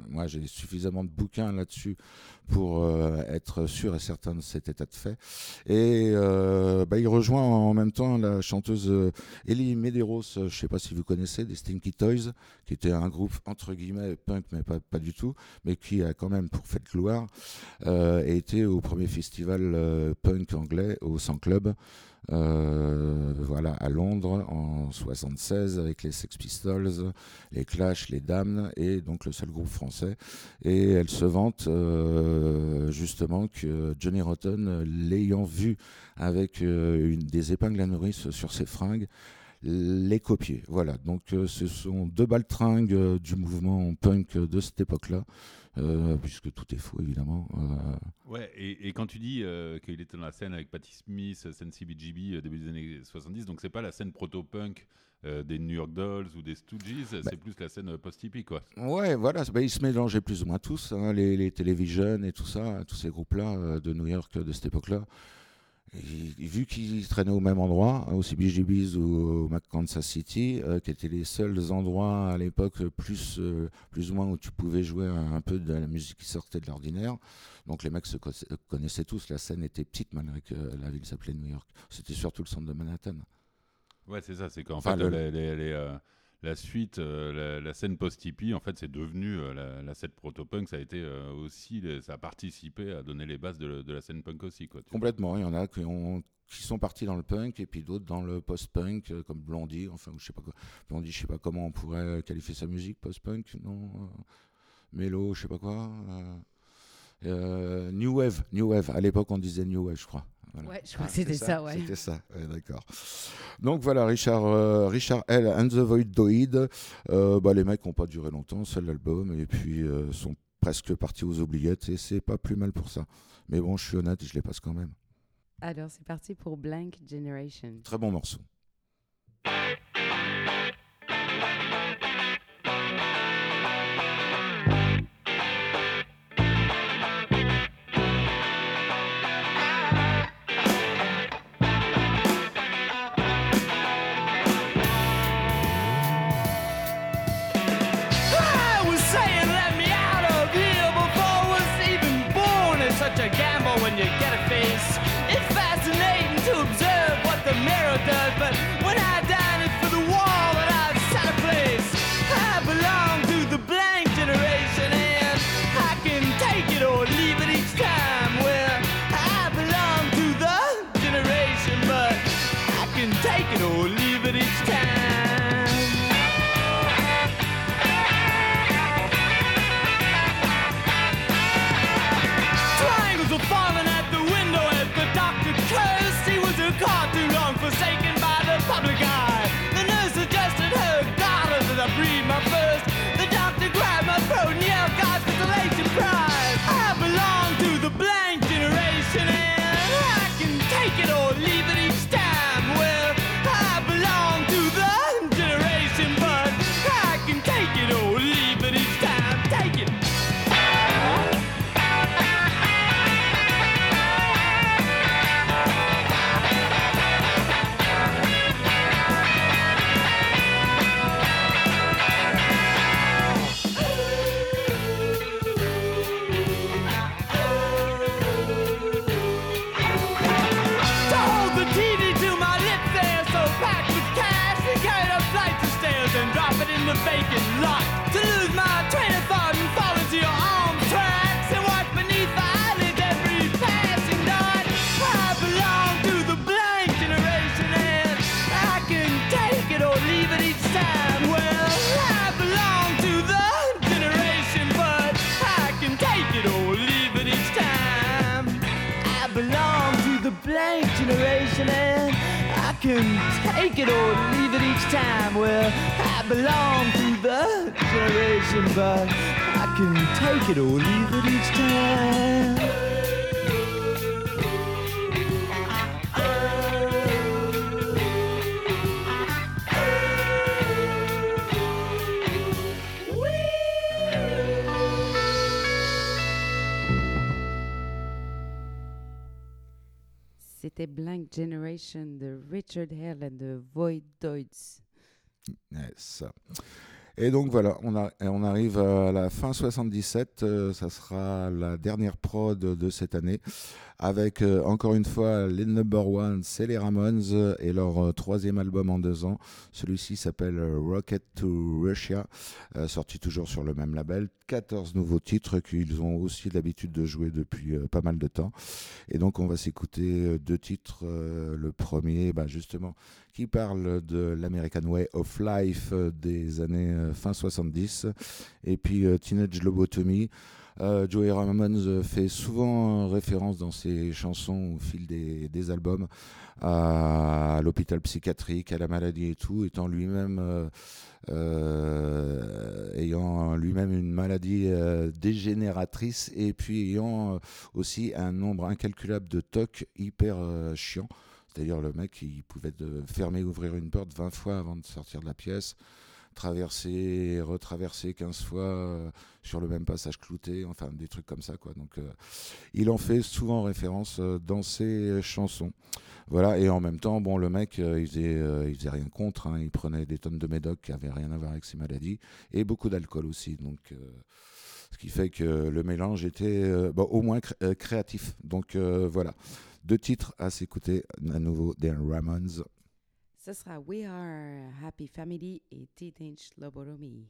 moi, j'ai suffisamment de bouquins là-dessus pour euh, être sûr et certain de cet état de fait. Et euh, bah, il rejoint en même temps la chanteuse euh, Ellie Medeiros, je ne sais pas si vous connaissez, des Stinky Toys, qui était un groupe entre guillemets punk, mais pas, pas du tout, mais qui a quand même, pour fête gloire, euh, été au premier festival euh, punk anglais au 100 Club. euh, voilà, à Londres en 76 avec les Sex Pistols, les Clash, les Dames et donc le seul groupe français. Et elle se vante justement que Johnny Rotten, l'ayant vu avec des épingles à nourrice sur ses fringues, les copier. Voilà, donc ce sont deux baltringues du mouvement punk de cette époque-là, euh, puisque tout est faux évidemment. Euh, Ouais, et, et quand tu dis euh, qu'il était dans la scène avec Patti Smith, scène CBGB, euh, début des années 70, donc c'est pas la scène proto-punk des New York Dolls ou des Stooges, c'est plus la scène post-hippie, quoi. Ouais, voilà, bah, ils se mélangeaient plus ou moins tous, hein, les, les Television et tout ça, tous ces groupes-là de New York de cette époque-là. Et- vu qu'ils traînaient au même endroit, hein, au CBGB's ou au Kansas City, euh, qui étaient les seuls endroits à l'époque plus, euh, plus ou moins où tu pouvais jouer un, un peu de la musique qui sortait de l'ordinaire. Donc les mecs se co- connaissaient tous, la scène était petite malgré que la ville s'appelait New York. C'était surtout le centre de Manhattan. Ouais, c'est ça, c'est qu'en Enfin, fait, le- les- les- les, euh, la suite, euh, la, scène post-hippie, en fait, c'est devenu euh, la, scène proto-punk, ça a été euh, aussi, ça a participé à donner les bases de, la scène punk aussi. Complètement, il y en a qui, ont, qui sont partis dans le punk et puis d'autres dans le post-punk, comme Blondie, enfin, je sais pas quoi. Blondie, je sais pas comment on pourrait qualifier sa musique, post-punk, non Mélo, je sais pas quoi. New Wave, New Wave, à l'époque on disait New Wave, je crois. Voilà. Ouais, je crois Ah, que c'était ça, ouais. C'était ça, ouais, d'accord. Donc voilà, Richard, euh, Richard L. and the Voidoid. Euh, bah, les mecs n'ont pas duré longtemps, seul l'album, et puis euh, sont presque partis aux oubliettes, et c'est pas plus mal pour ça. Mais bon, je suis honnête, je les passe quand même. Alors, c'est parti pour Blank Generation. Très bon morceau. Richard Hell and the Void Doids. Yes. Et donc voilà, on, on arrive à la fin 77, euh, ça sera la dernière prod de cette année, avec euh, encore une fois les number one, c'est les Ramones et leur euh, troisième album en deux ans. Celui-ci s'appelle euh, Rocket to Russia, sorti toujours sur le même label. 14 nouveaux titres qu'ils ont aussi l'habitude de jouer depuis pas mal de temps. Et donc on va s'écouter deux titres. le premier, bah, justement, qui parle de l'American Way of Life des années fin 70 et puis Teenage Lobotomy. Euh, Joey Ramones euh, fait souvent euh, référence dans ses chansons au fil des, albums à l'hôpital psychiatrique, à la maladie et tout, étant lui-même ayant lui-même une maladie dégénératrice et puis ayant aussi un nombre incalculable de tocs hyper chiants. C'est-à-dire le mec, il pouvait fermer ouvrir une porte 20 fois avant de sortir de la pièce, traverser, retraverser 15 fois euh, sur le même passage clouté, enfin des trucs comme ça. quoi. Donc euh, il en fait souvent référence euh, dans ses chansons. Voilà, et en même temps, bon, le mec, il, faisait, il faisait rien contre, hein. il prenait des tonnes de médoc qui avaient rien à voir avec ses maladies, et beaucoup d'alcool aussi. Donc, ce qui fait que le mélange était bon, au moins cré- créatif. Donc voilà, deux titres à s'écouter à nouveau des Ramones. Ce sera We Are Happy Family et Teenage Lobotomy.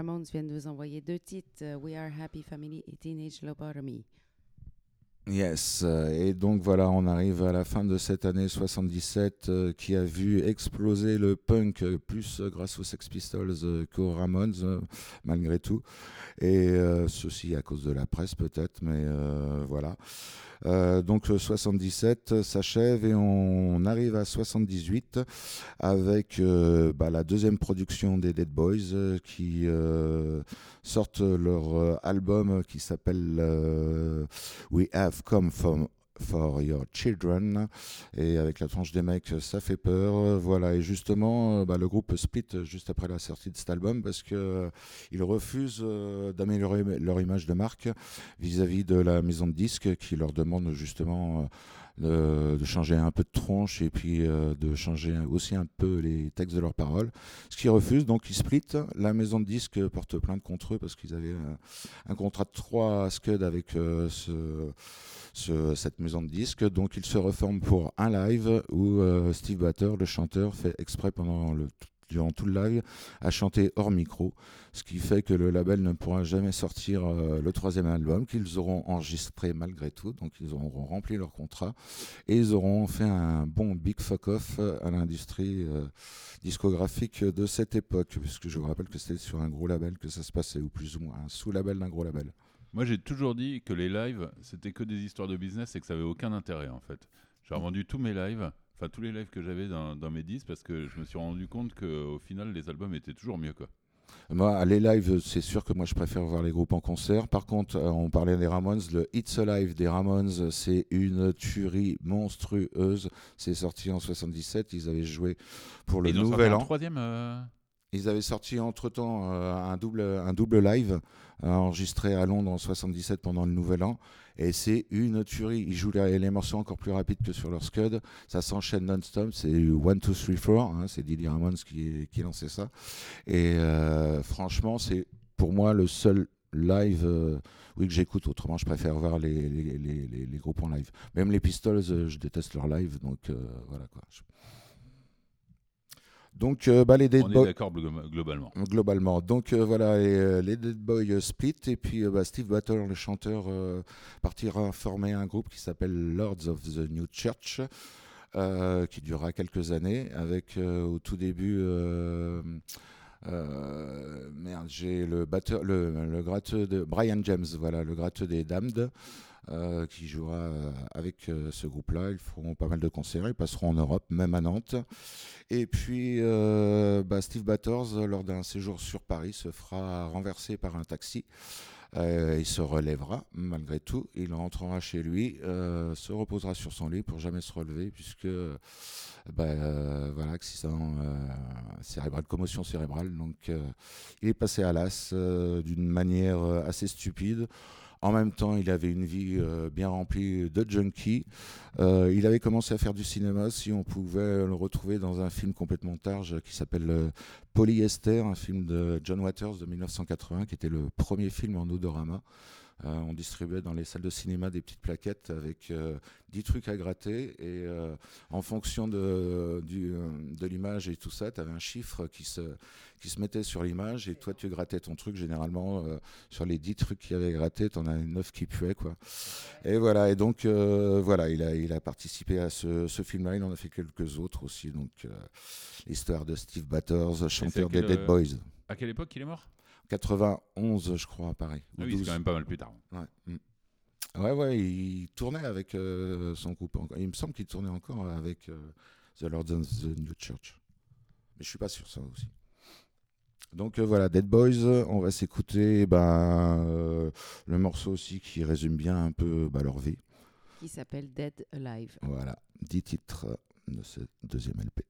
Ramones viennent de vous envoyer deux titres, euh, We Are Happy Family et Teenage Lobotomy. Yes, euh, et donc voilà, on arrive à la fin de cette année 77 euh, qui a vu exploser le punk plus grâce aux Sex Pistols qu'aux Ramones, malgré tout. Et ceci à cause de la presse peut-être, mais voilà. Euh, donc euh, 77 s'achève et on arrive à 78 avec euh, bah, la deuxième production des Dead Boys euh, qui euh, sortent leur euh, album qui s'appelle euh, We Have Come From For Your Children. Et avec la tranche des mecs ça fait peur. Voilà et justement euh, bah, le groupe split juste après la sortie de cet album parce que euh, refusent euh, d'améliorer leur image de marque vis-à-vis de la maison de disques qui leur demande justement de, changer un peu de tronche et puis de changer aussi un peu les textes de leurs paroles. Ce qu'ils refusent donc ils split la maison de disques porte plainte contre eux parce qu'ils avaient euh, un contrat de 3 scud avec ce ce- cette maison de disques. Donc il se reforme pour un live où euh, Steve Batter, le chanteur, fait exprès pendant durant tout le live à chanter hors micro, ce qui fait que le label ne pourra jamais sortir euh, le troisième album qu'ils auront enregistré malgré tout, donc ils auront rempli leur contrat et ils auront fait un bon big fuck off à l'industrie euh, discographique de cette époque, puisque je vous rappelle que c'était sur un gros label que ça se passait, ou plus ou moins un sous-label d'un gros label. Moi, j'ai toujours dit que les lives, c'était que des histoires de business et que ça avait aucun intérêt en fait. J'ai revendu tous mes lives, enfin tous les lives que j'avais dans, dans mes disques parce que je me suis rendu compte qu'au final, les albums étaient toujours mieux quoi. Moi, les lives, c'est sûr que moi je préfère voir les groupes en concert. Par contre, euh, on parlait des Ramones, le It's Alive des Ramones, c'est une tuerie monstrueuse. C'est sorti en 77, ils avaient joué pour le Nouvel An. troisième. euh, Ils avaient sorti entre-temps euh, un, double, un double live euh, enregistré à Londres en 77 pendant le Nouvel An. Et c'est une tuerie. Ils jouent les, morceaux encore plus rapides que sur leur Scud. Ça s'enchaîne non-stop. C'est 1, 2, 3, 4. hein. c'est Didi Ramones qui, qui lançait ça. Et euh, franchement, c'est pour moi le seul live oui, que j'écoute. Autrement, je préfère voir les, groupes en live. Même les Pistols, je déteste leur live. Donc voilà quoi. Donc, euh, bah, les Dead on est Boys. d'accord glo- globalement. Globalement. Donc euh, voilà, les, euh, les Dead Boys split et puis bah, Steve Battle, le chanteur, partira former un groupe qui s'appelle Lords of the New Church, qui durera quelques années, avec au tout début. merde, j'ai le batteur, le, le gratteux de Brian James, voilà, le gratteux des Damned. Euh, qui jouera euh, avec euh, ce groupe-là. Ils feront pas mal de concerts, ils passeront en Europe, même à Nantes. Et puis bah, Steve Batters, lors d'un séjour sur Paris, se fera renverser par un taxi. Il se relèvera malgré tout, il rentrera chez lui, se reposera sur son lit pour jamais se relever puisque bah, euh, voilà accident cérébral, commotion cérébrale. Donc il est passé à l'as d'une manière assez stupide. En même temps, il avait une vie euh, bien remplie de junkie. Euh, il avait commencé à faire du cinéma, si on pouvait le retrouver dans un film complètement targe qui s'appelle euh, Polyester, un film de John Waters de 1980, qui était le premier film en odorama. Euh, on distribuait dans les salles de cinéma des petites plaquettes avec euh, 10 trucs à gratter et euh, en fonction de, du, euh, de l'image et tout ça, tu avais un chiffre qui se, qui se mettait sur l'image et toi tu grattais ton truc. Généralement, euh, sur les 10 trucs qu'il y avait gratté, tu en as 9 qui puaient. Quoi. Et voilà, et donc euh, voilà, il a, il a participé à ce, ce film-là, il en a fait quelques autres aussi. Donc euh, l'histoire de Steve Batters, chanteur des Dead euh, Boys. À quelle époque il est mort? 91, je crois, pareil. ou Ah oui, c'est 12. quand même pas mal plus tard. Ouais, mm. ouais, ouais, il tournait avec euh, son groupe. Il me semble qu'il tournait encore avec euh, The Lord of the New Church. Mais je suis pas sûr ça aussi. Donc euh, voilà, Dead Boys, on va s'écouter ben, euh, le morceau aussi qui résume bien un peu bah, leur vie. Qui s'appelle Dead Alive. Voilà, 10 titres de ce deuxième LP.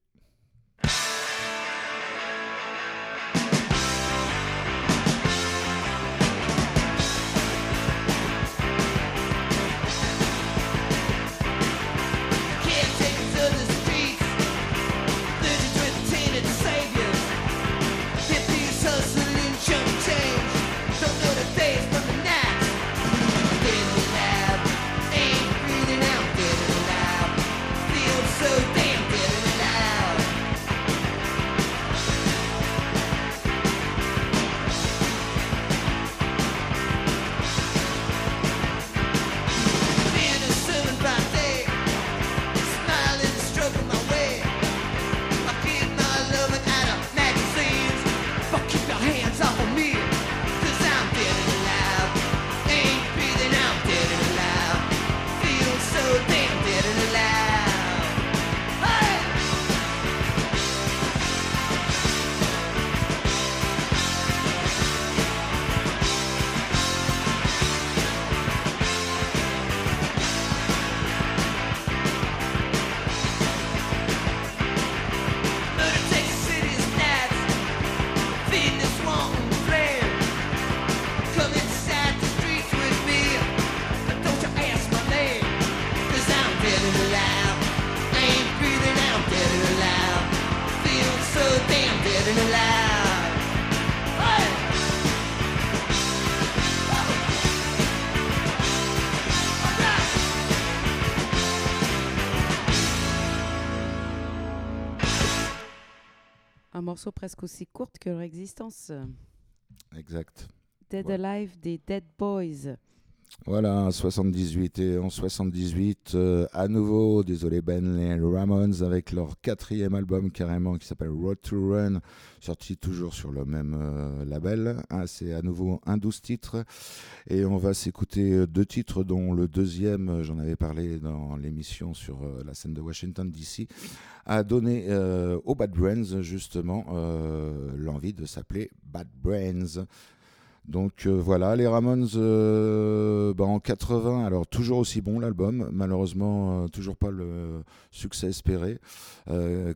Un morceau presque aussi court que leur existence. Exact. Dead Ouais. Alive des Dead Boys. Voilà, 78 et en 78, euh, à nouveau, désolé Ben, les Ramones avec leur quatrième album carrément qui s'appelle Road to Run, sorti toujours sur le même euh, label. Ah, C'est à nouveau un 12 titres et on va s'écouter euh, deux titres dont le deuxième, j'en avais parlé dans l'émission sur la scène de Washington DC, a donné aux Bad Brains justement l'envie de s'appeler Bad Brains. Donc euh, voilà, les Ramones euh, bah, en 80, alors toujours aussi bon l'album, malheureusement euh, toujours pas le succès espéré.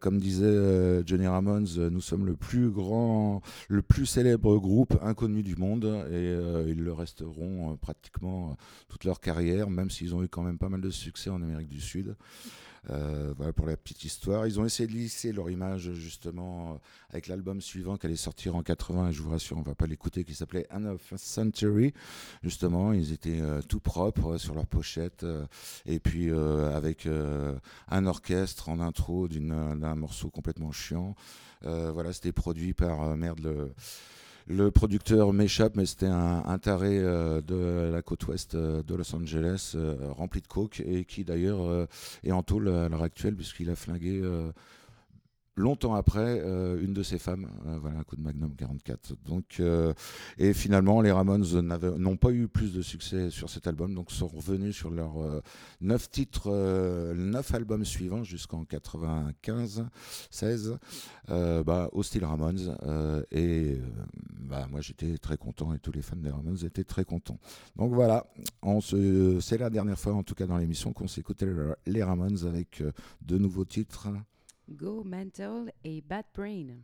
Comme disait Johnny Ramones, nous sommes le plus grand, le plus célèbre groupe inconnu du monde et ils le resteront pratiquement toute leur carrière, même s'ils ont eu quand même pas mal de succès en Amérique du Sud. Euh, voilà pour la petite histoire. Ils ont essayé de lisser leur image justement euh, avec l'album suivant qui allait sortir en 80, et je vous rassure, on va pas l'écouter, qui s'appelait Anne of Century. Justement, ils étaient euh, tout propres sur leur pochette, et puis avec un orchestre en intro d'un morceau complètement chiant. Voilà, c'était produit par merde le. Le producteur m'échappe, mais c'était un, taré euh, de la côte ouest euh, de Los Angeles, euh, rempli de coke, et qui d'ailleurs est en tôle à l'heure actuelle, puisqu'il a flingué longtemps après, euh, une de ses femmes, euh, voilà, un coup de Magnum 44. Donc, euh, et finalement, les Ramones n'ont pas eu plus de succès sur cet album, donc sont revenus sur leurs neuf titres, neuf albums suivants jusqu'en 95, 16, euh, bah, au style Ramones. et bah, moi, j'étais très content et tous les fans des Ramones étaient très contents. Donc voilà, c'est la dernière fois, en tout cas dans l'émission, qu'on s'écoutait les Ramones avec de nouveaux titres. Go Mental et Bad Brain.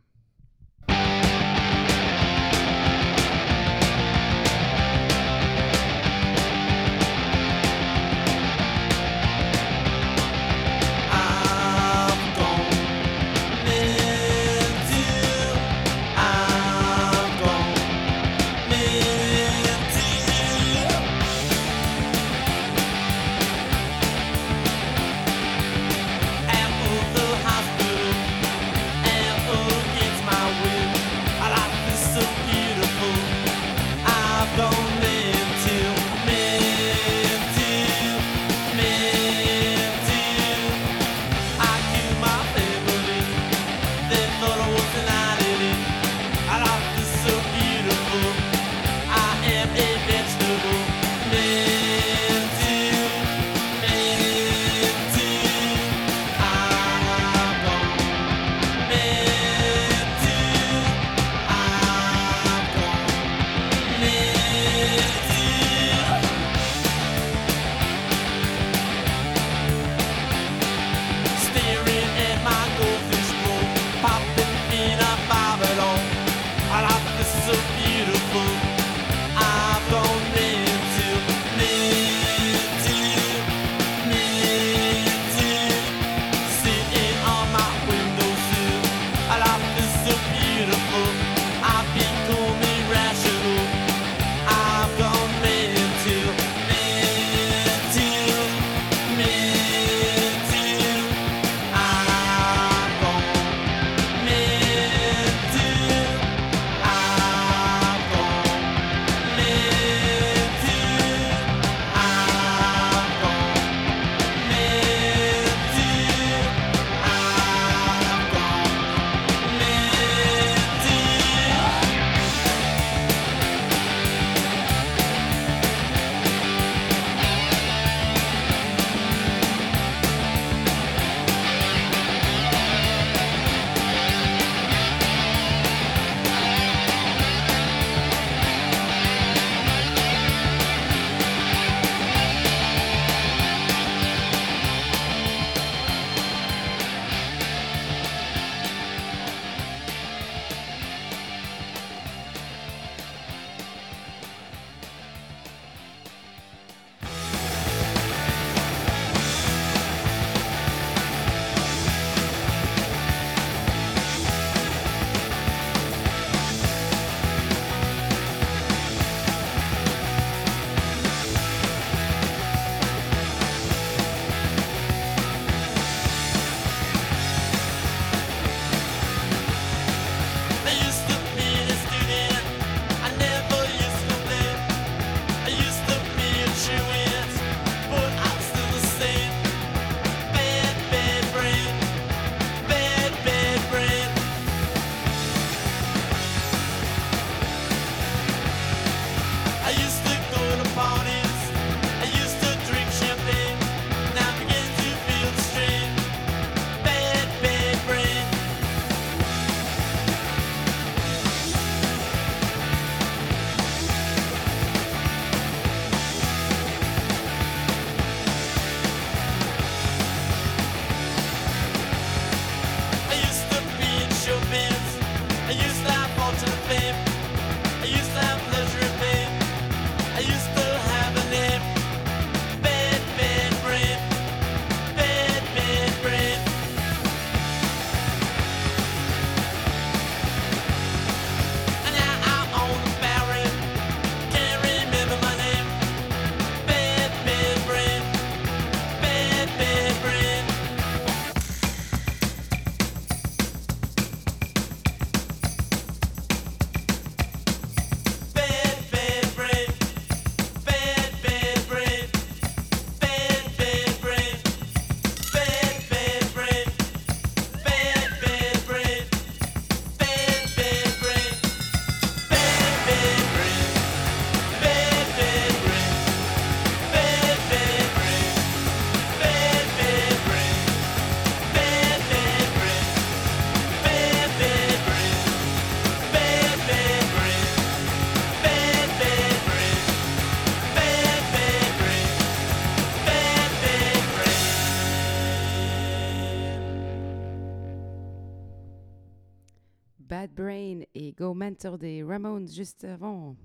Des Ramones juste avant.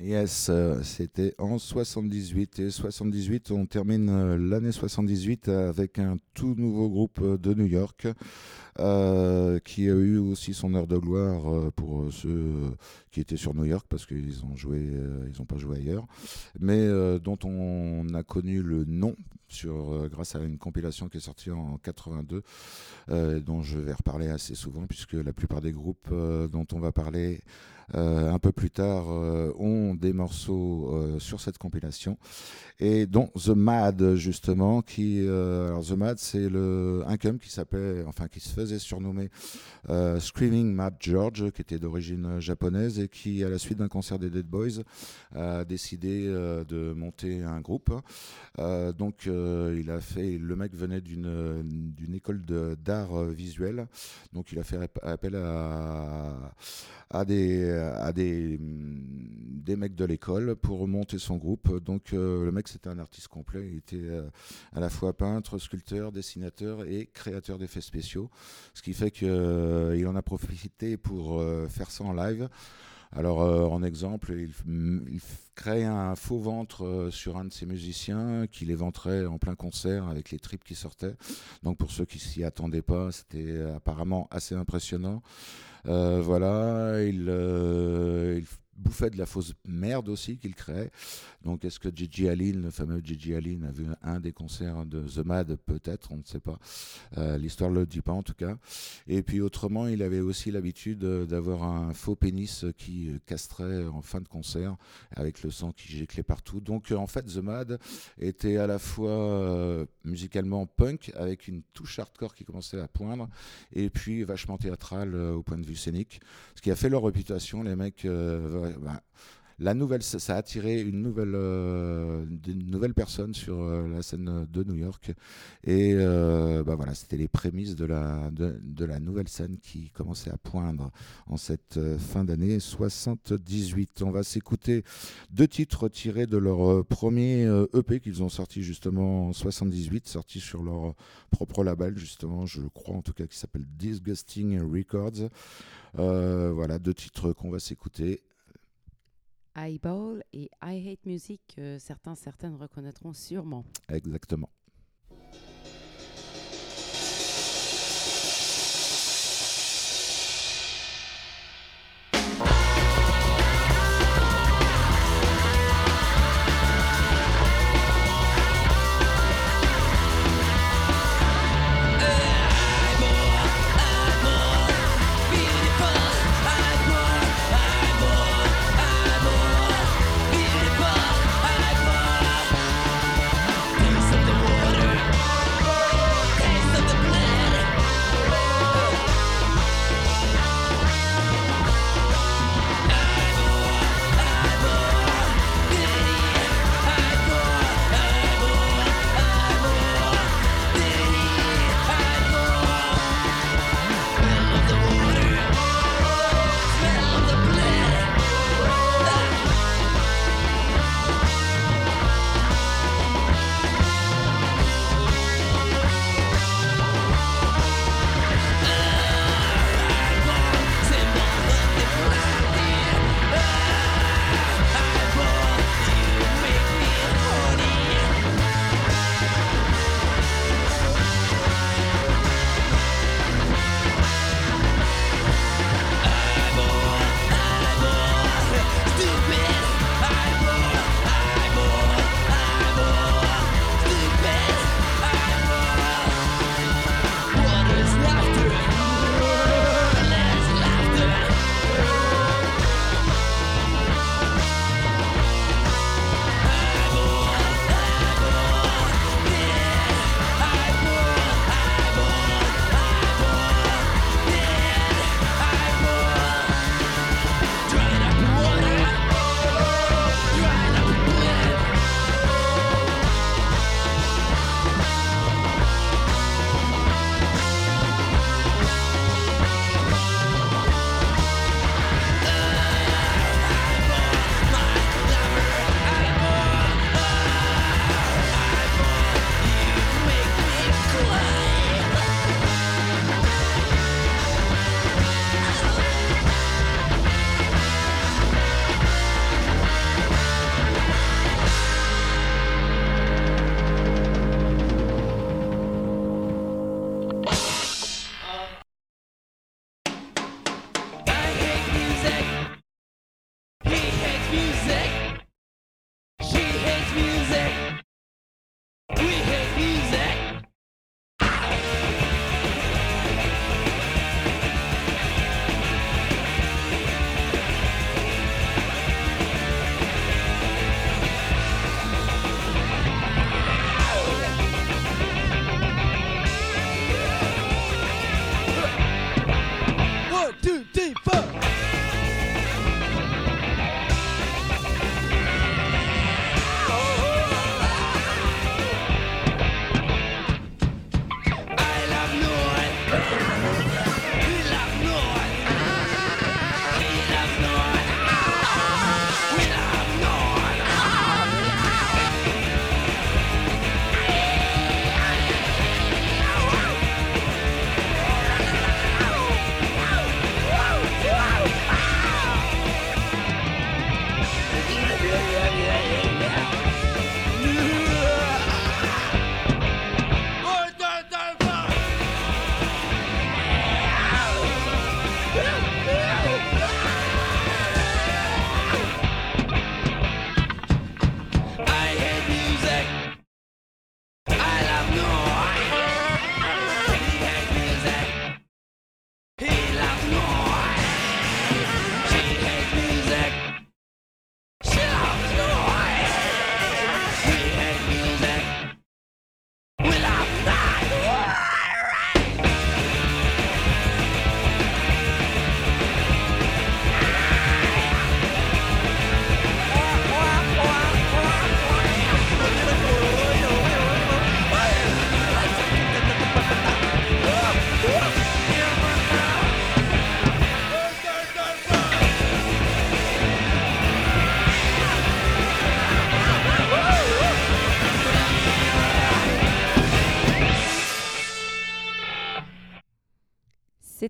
Yes, euh, c'était en 78. Et 78, on termine euh, l'année 78 avec un tout nouveau groupe euh, de New York qui a eu aussi son heure de gloire euh, pour euh, ceux euh, qui étaient sur New York parce qu'ils ont joué, euh, ils n'ont pas joué ailleurs, mais euh, dont on a connu le nom sur, euh, grâce à une compilation qui est sortie en 82, euh, dont je vais reparler assez souvent puisque la plupart des groupes euh, dont on va parler euh, un peu plus tard euh, ont des morceaux euh, sur cette compilation et dont The Mad justement qui euh, alors The Mad c'est le un cum qui s'appelait enfin qui se faisait surnommer euh, Screaming Mad George qui était d'origine japonaise et qui à la suite d'un concert des Dead Boys a décidé euh, de monter un groupe donc il a fait le mec venait d'une d'une école d'art visuel donc il a fait app- appel à à des, à des, des mecs de l'école pour monter son groupe. Donc le mec c'était un artiste complet, il était euh, à la fois peintre, sculpteur, dessinateur et créateur d'effets spéciaux, ce qui fait qu'il en a profité pour euh, faire ça en live. Alors euh, en exemple, il, f- crée un faux ventre euh, sur un de ses musiciens qui l'éventrait en plein concert avec les tripes qui sortaient. Donc pour ceux qui s'y attendaient pas, c'était apparemment assez impressionnant. Euh, voilà, il, euh, il bouffait de la fausse merde aussi qu'il créait. Donc est-ce que Gigi Allen, le fameux Gigi Allen, a vu un des concerts de The Mad? Peut-être, on ne sait pas. Euh, L'histoire ne le dit pas en tout cas. Et puis autrement, il avait aussi l'habitude euh, d'avoir un faux pénis qui euh, castrait en fin de concert avec le sang qui giclait partout. Donc en fait, The Mad était à la fois musicalement punk avec une touche hardcore qui commençait à poindre et puis vachement théâtral au point de vue scénique. Ce qui a fait leur réputation, les mecs. Bah, la nouvelle, ça, a attiré une nouvelle, euh, de nouvelles personnes sur euh, la scène de New York. Et euh, bah voilà, c'était les prémices de la, de, de la nouvelle scène qui commençait à poindre en cette fin d'année 78. On va s'écouter deux titres tirés de leur premier EP qu'ils ont sorti justement en 78, sorti sur leur propre label justement, je crois en tout cas, qui s'appelle Disgusting Records. Voilà, deux titres qu'on va s'écouter. Eyeball et I Hate Music, que certains, certaines reconnaîtront sûrement. Exactement.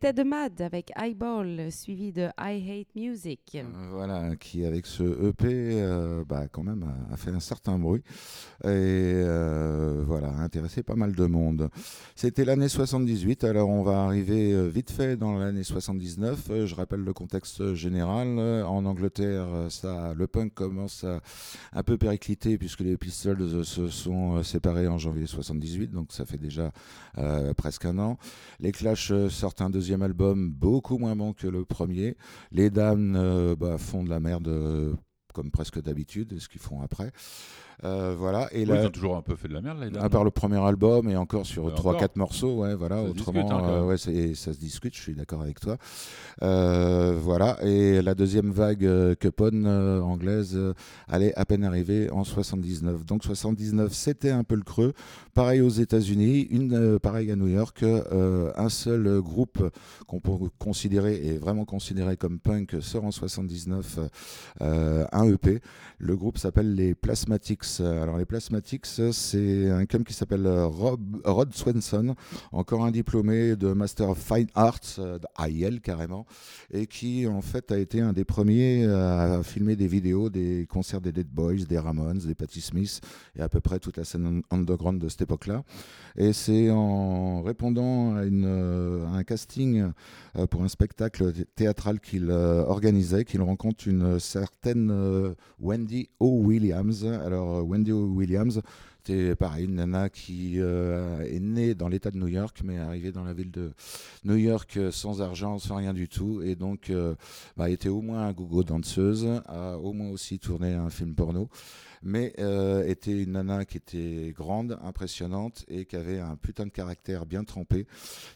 C'était The Mad avec Eyeball, suivi de I Hate Music. Euh, Voilà, qui avec ce EP, euh, bah, quand même, a, fait un certain bruit et euh, voilà, a intéressé pas mal de monde. C'était l'année 78, alors on va arriver euh, vite fait dans l'année 79. Euh, je rappelle le contexte général. En Angleterre, ça, le punk commence à un peu péricliter puisque les Pistols se sont séparés en janvier 78, donc ça fait déjà presque un an. Les Clash sortent un deuxième album beaucoup moins bon que le premier. Les Dames euh, bah, font de la merde euh, comme presque d'habitude, ce qu'ils font après. Euh, voilà. Et Oui, là, ils ont toujours un peu fait de la merde, là. à part le premier album et encore sur Ouais, 3-4 encore. morceaux, ouais, voilà. Ça autrement, discute, hein, quand euh, ouais, ça se discute, je suis d'accord avec toi. Euh, voilà. Et la deuxième vague euh, Cupon euh, anglaise euh, allait à peine arriver en 79. Donc 79, c'était un peu le creux. Pareil aux États-Unis, une euh, pareil à New York, euh, un seul euh, groupe qu'on peut considérer et vraiment considéré comme punk sort en 79 euh, un EP. Le groupe s'appelle les Plasmatics. Alors les Plasmatics, c'est un cum qui s'appelle euh, Rob- Rod Swenson, encore un diplômé de Master of Fine Arts, euh, d'AIL carrément, et qui en fait a été un des premiers à filmer des vidéos des concerts des Dead Boys, des Ramones, des Patti Smith et à peu près toute la scène underground de cette époque-là. Et c'est en répondant à, euh, à un casting euh, pour un spectacle thé- théâtral qu'il euh, organisait qu'il rencontre une certaine euh, Wendy O. Williams. Alors, euh, Wendy O. Williams, c'est pareil, une nana qui euh, est née dans l'État de New York, mais est arrivée dans la ville de New York euh, sans argent, sans rien du tout, et donc euh, bah, était au moins un gogo danseuse, a au moins aussi tourné un film porno, mais euh, était une nana qui était grande, impressionnante, et qui avait un putain de caractère bien trempé,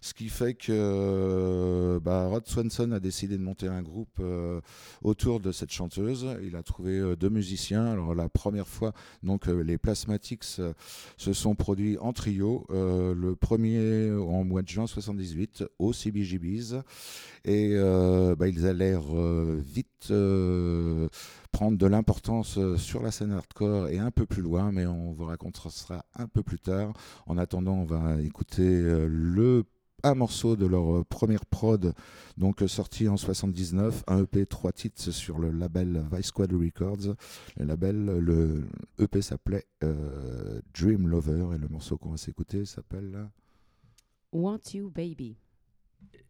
ce qui fait que euh, bah, Rod Swanson a décidé de monter un groupe euh, autour de cette chanteuse. Il a trouvé deux musiciens. Alors la première fois, donc les Plasmatics se sont produits en trio. Le premier en mois de juin 78 au CBGB's et bah, ils allèrent euh, euh, prendre de l'importance euh, sur la scène hardcore et un peu plus loin, mais on vous racontera ça un peu plus tard. En attendant, on va écouter euh, le un morceau de leur première prod, donc sorti en 79, un EP, trois titres sur le label Vice Squad Records. Le label, le EP s'appelait euh, Dream Lover et le morceau qu'on va s'écouter s'appelle Want You Baby.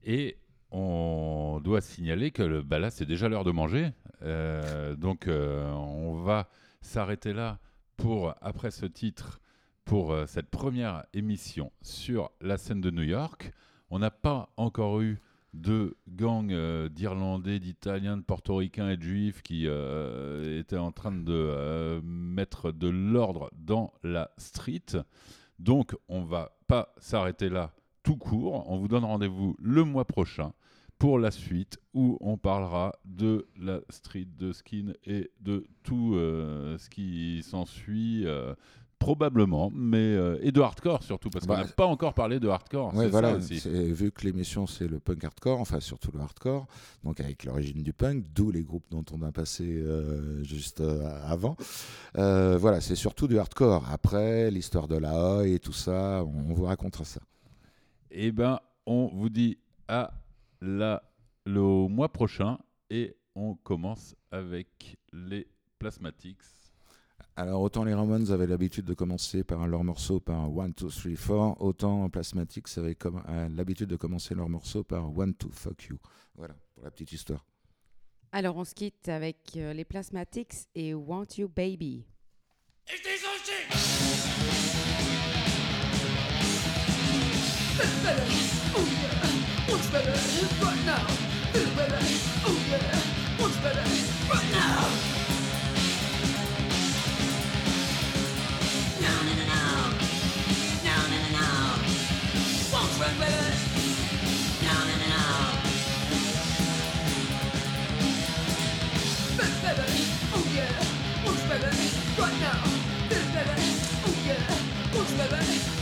Et on doit signaler que le, bah là, c'est déjà l'heure de manger. Euh, donc, euh, on va s'arrêter là pour, après ce titre, pour euh, cette première émission sur la scène de New York. On n'a pas encore eu de gang euh, d'Irlandais, d'Italiens, de Portoricains et de Juifs qui étaient en train de mettre de l'ordre dans la street. Donc, on va pas s'arrêter là tout court. On vous donne rendez-vous le mois prochain pour la suite où on parlera de la street de skin et de tout euh, ce qui s'ensuit. euh, Probablement, mais euh, et de hardcore surtout parce qu'on Bah, n'a pas encore parlé de hardcore. Ouais, voilà, ça aussi. c'est- vu que l'émission c'est le punk hardcore, enfin surtout le hardcore, donc avec l'origine du punk, d'où les groupes dont on a passé euh, juste euh, avant. Voilà, c'est surtout du hardcore. Après, l'histoire de la Oi et tout ça, on, on vous racontera ça. Eh ben, on vous dit à la, le mois prochain et on commence avec les Plasmatics. Alors autant les Ramones avaient l'habitude de commencer par leur morceau par 1, 2, 3, 4, autant Plasmatics avaient comme- euh, l'habitude de commencer leur morceau par 1, 2, fuck you. Voilà, pour la petite histoire. Alors, on se quitte avec euh, les Plasmatics et Want You Baby? Better, oh yeah, what's better right now? It's better, oh yeah, what's better right now? No, no, no, no. No, no, no, no. What's right better? No, no, no, no. It's better, oh yeah, what's better right now? It's better, oh yeah, what's better?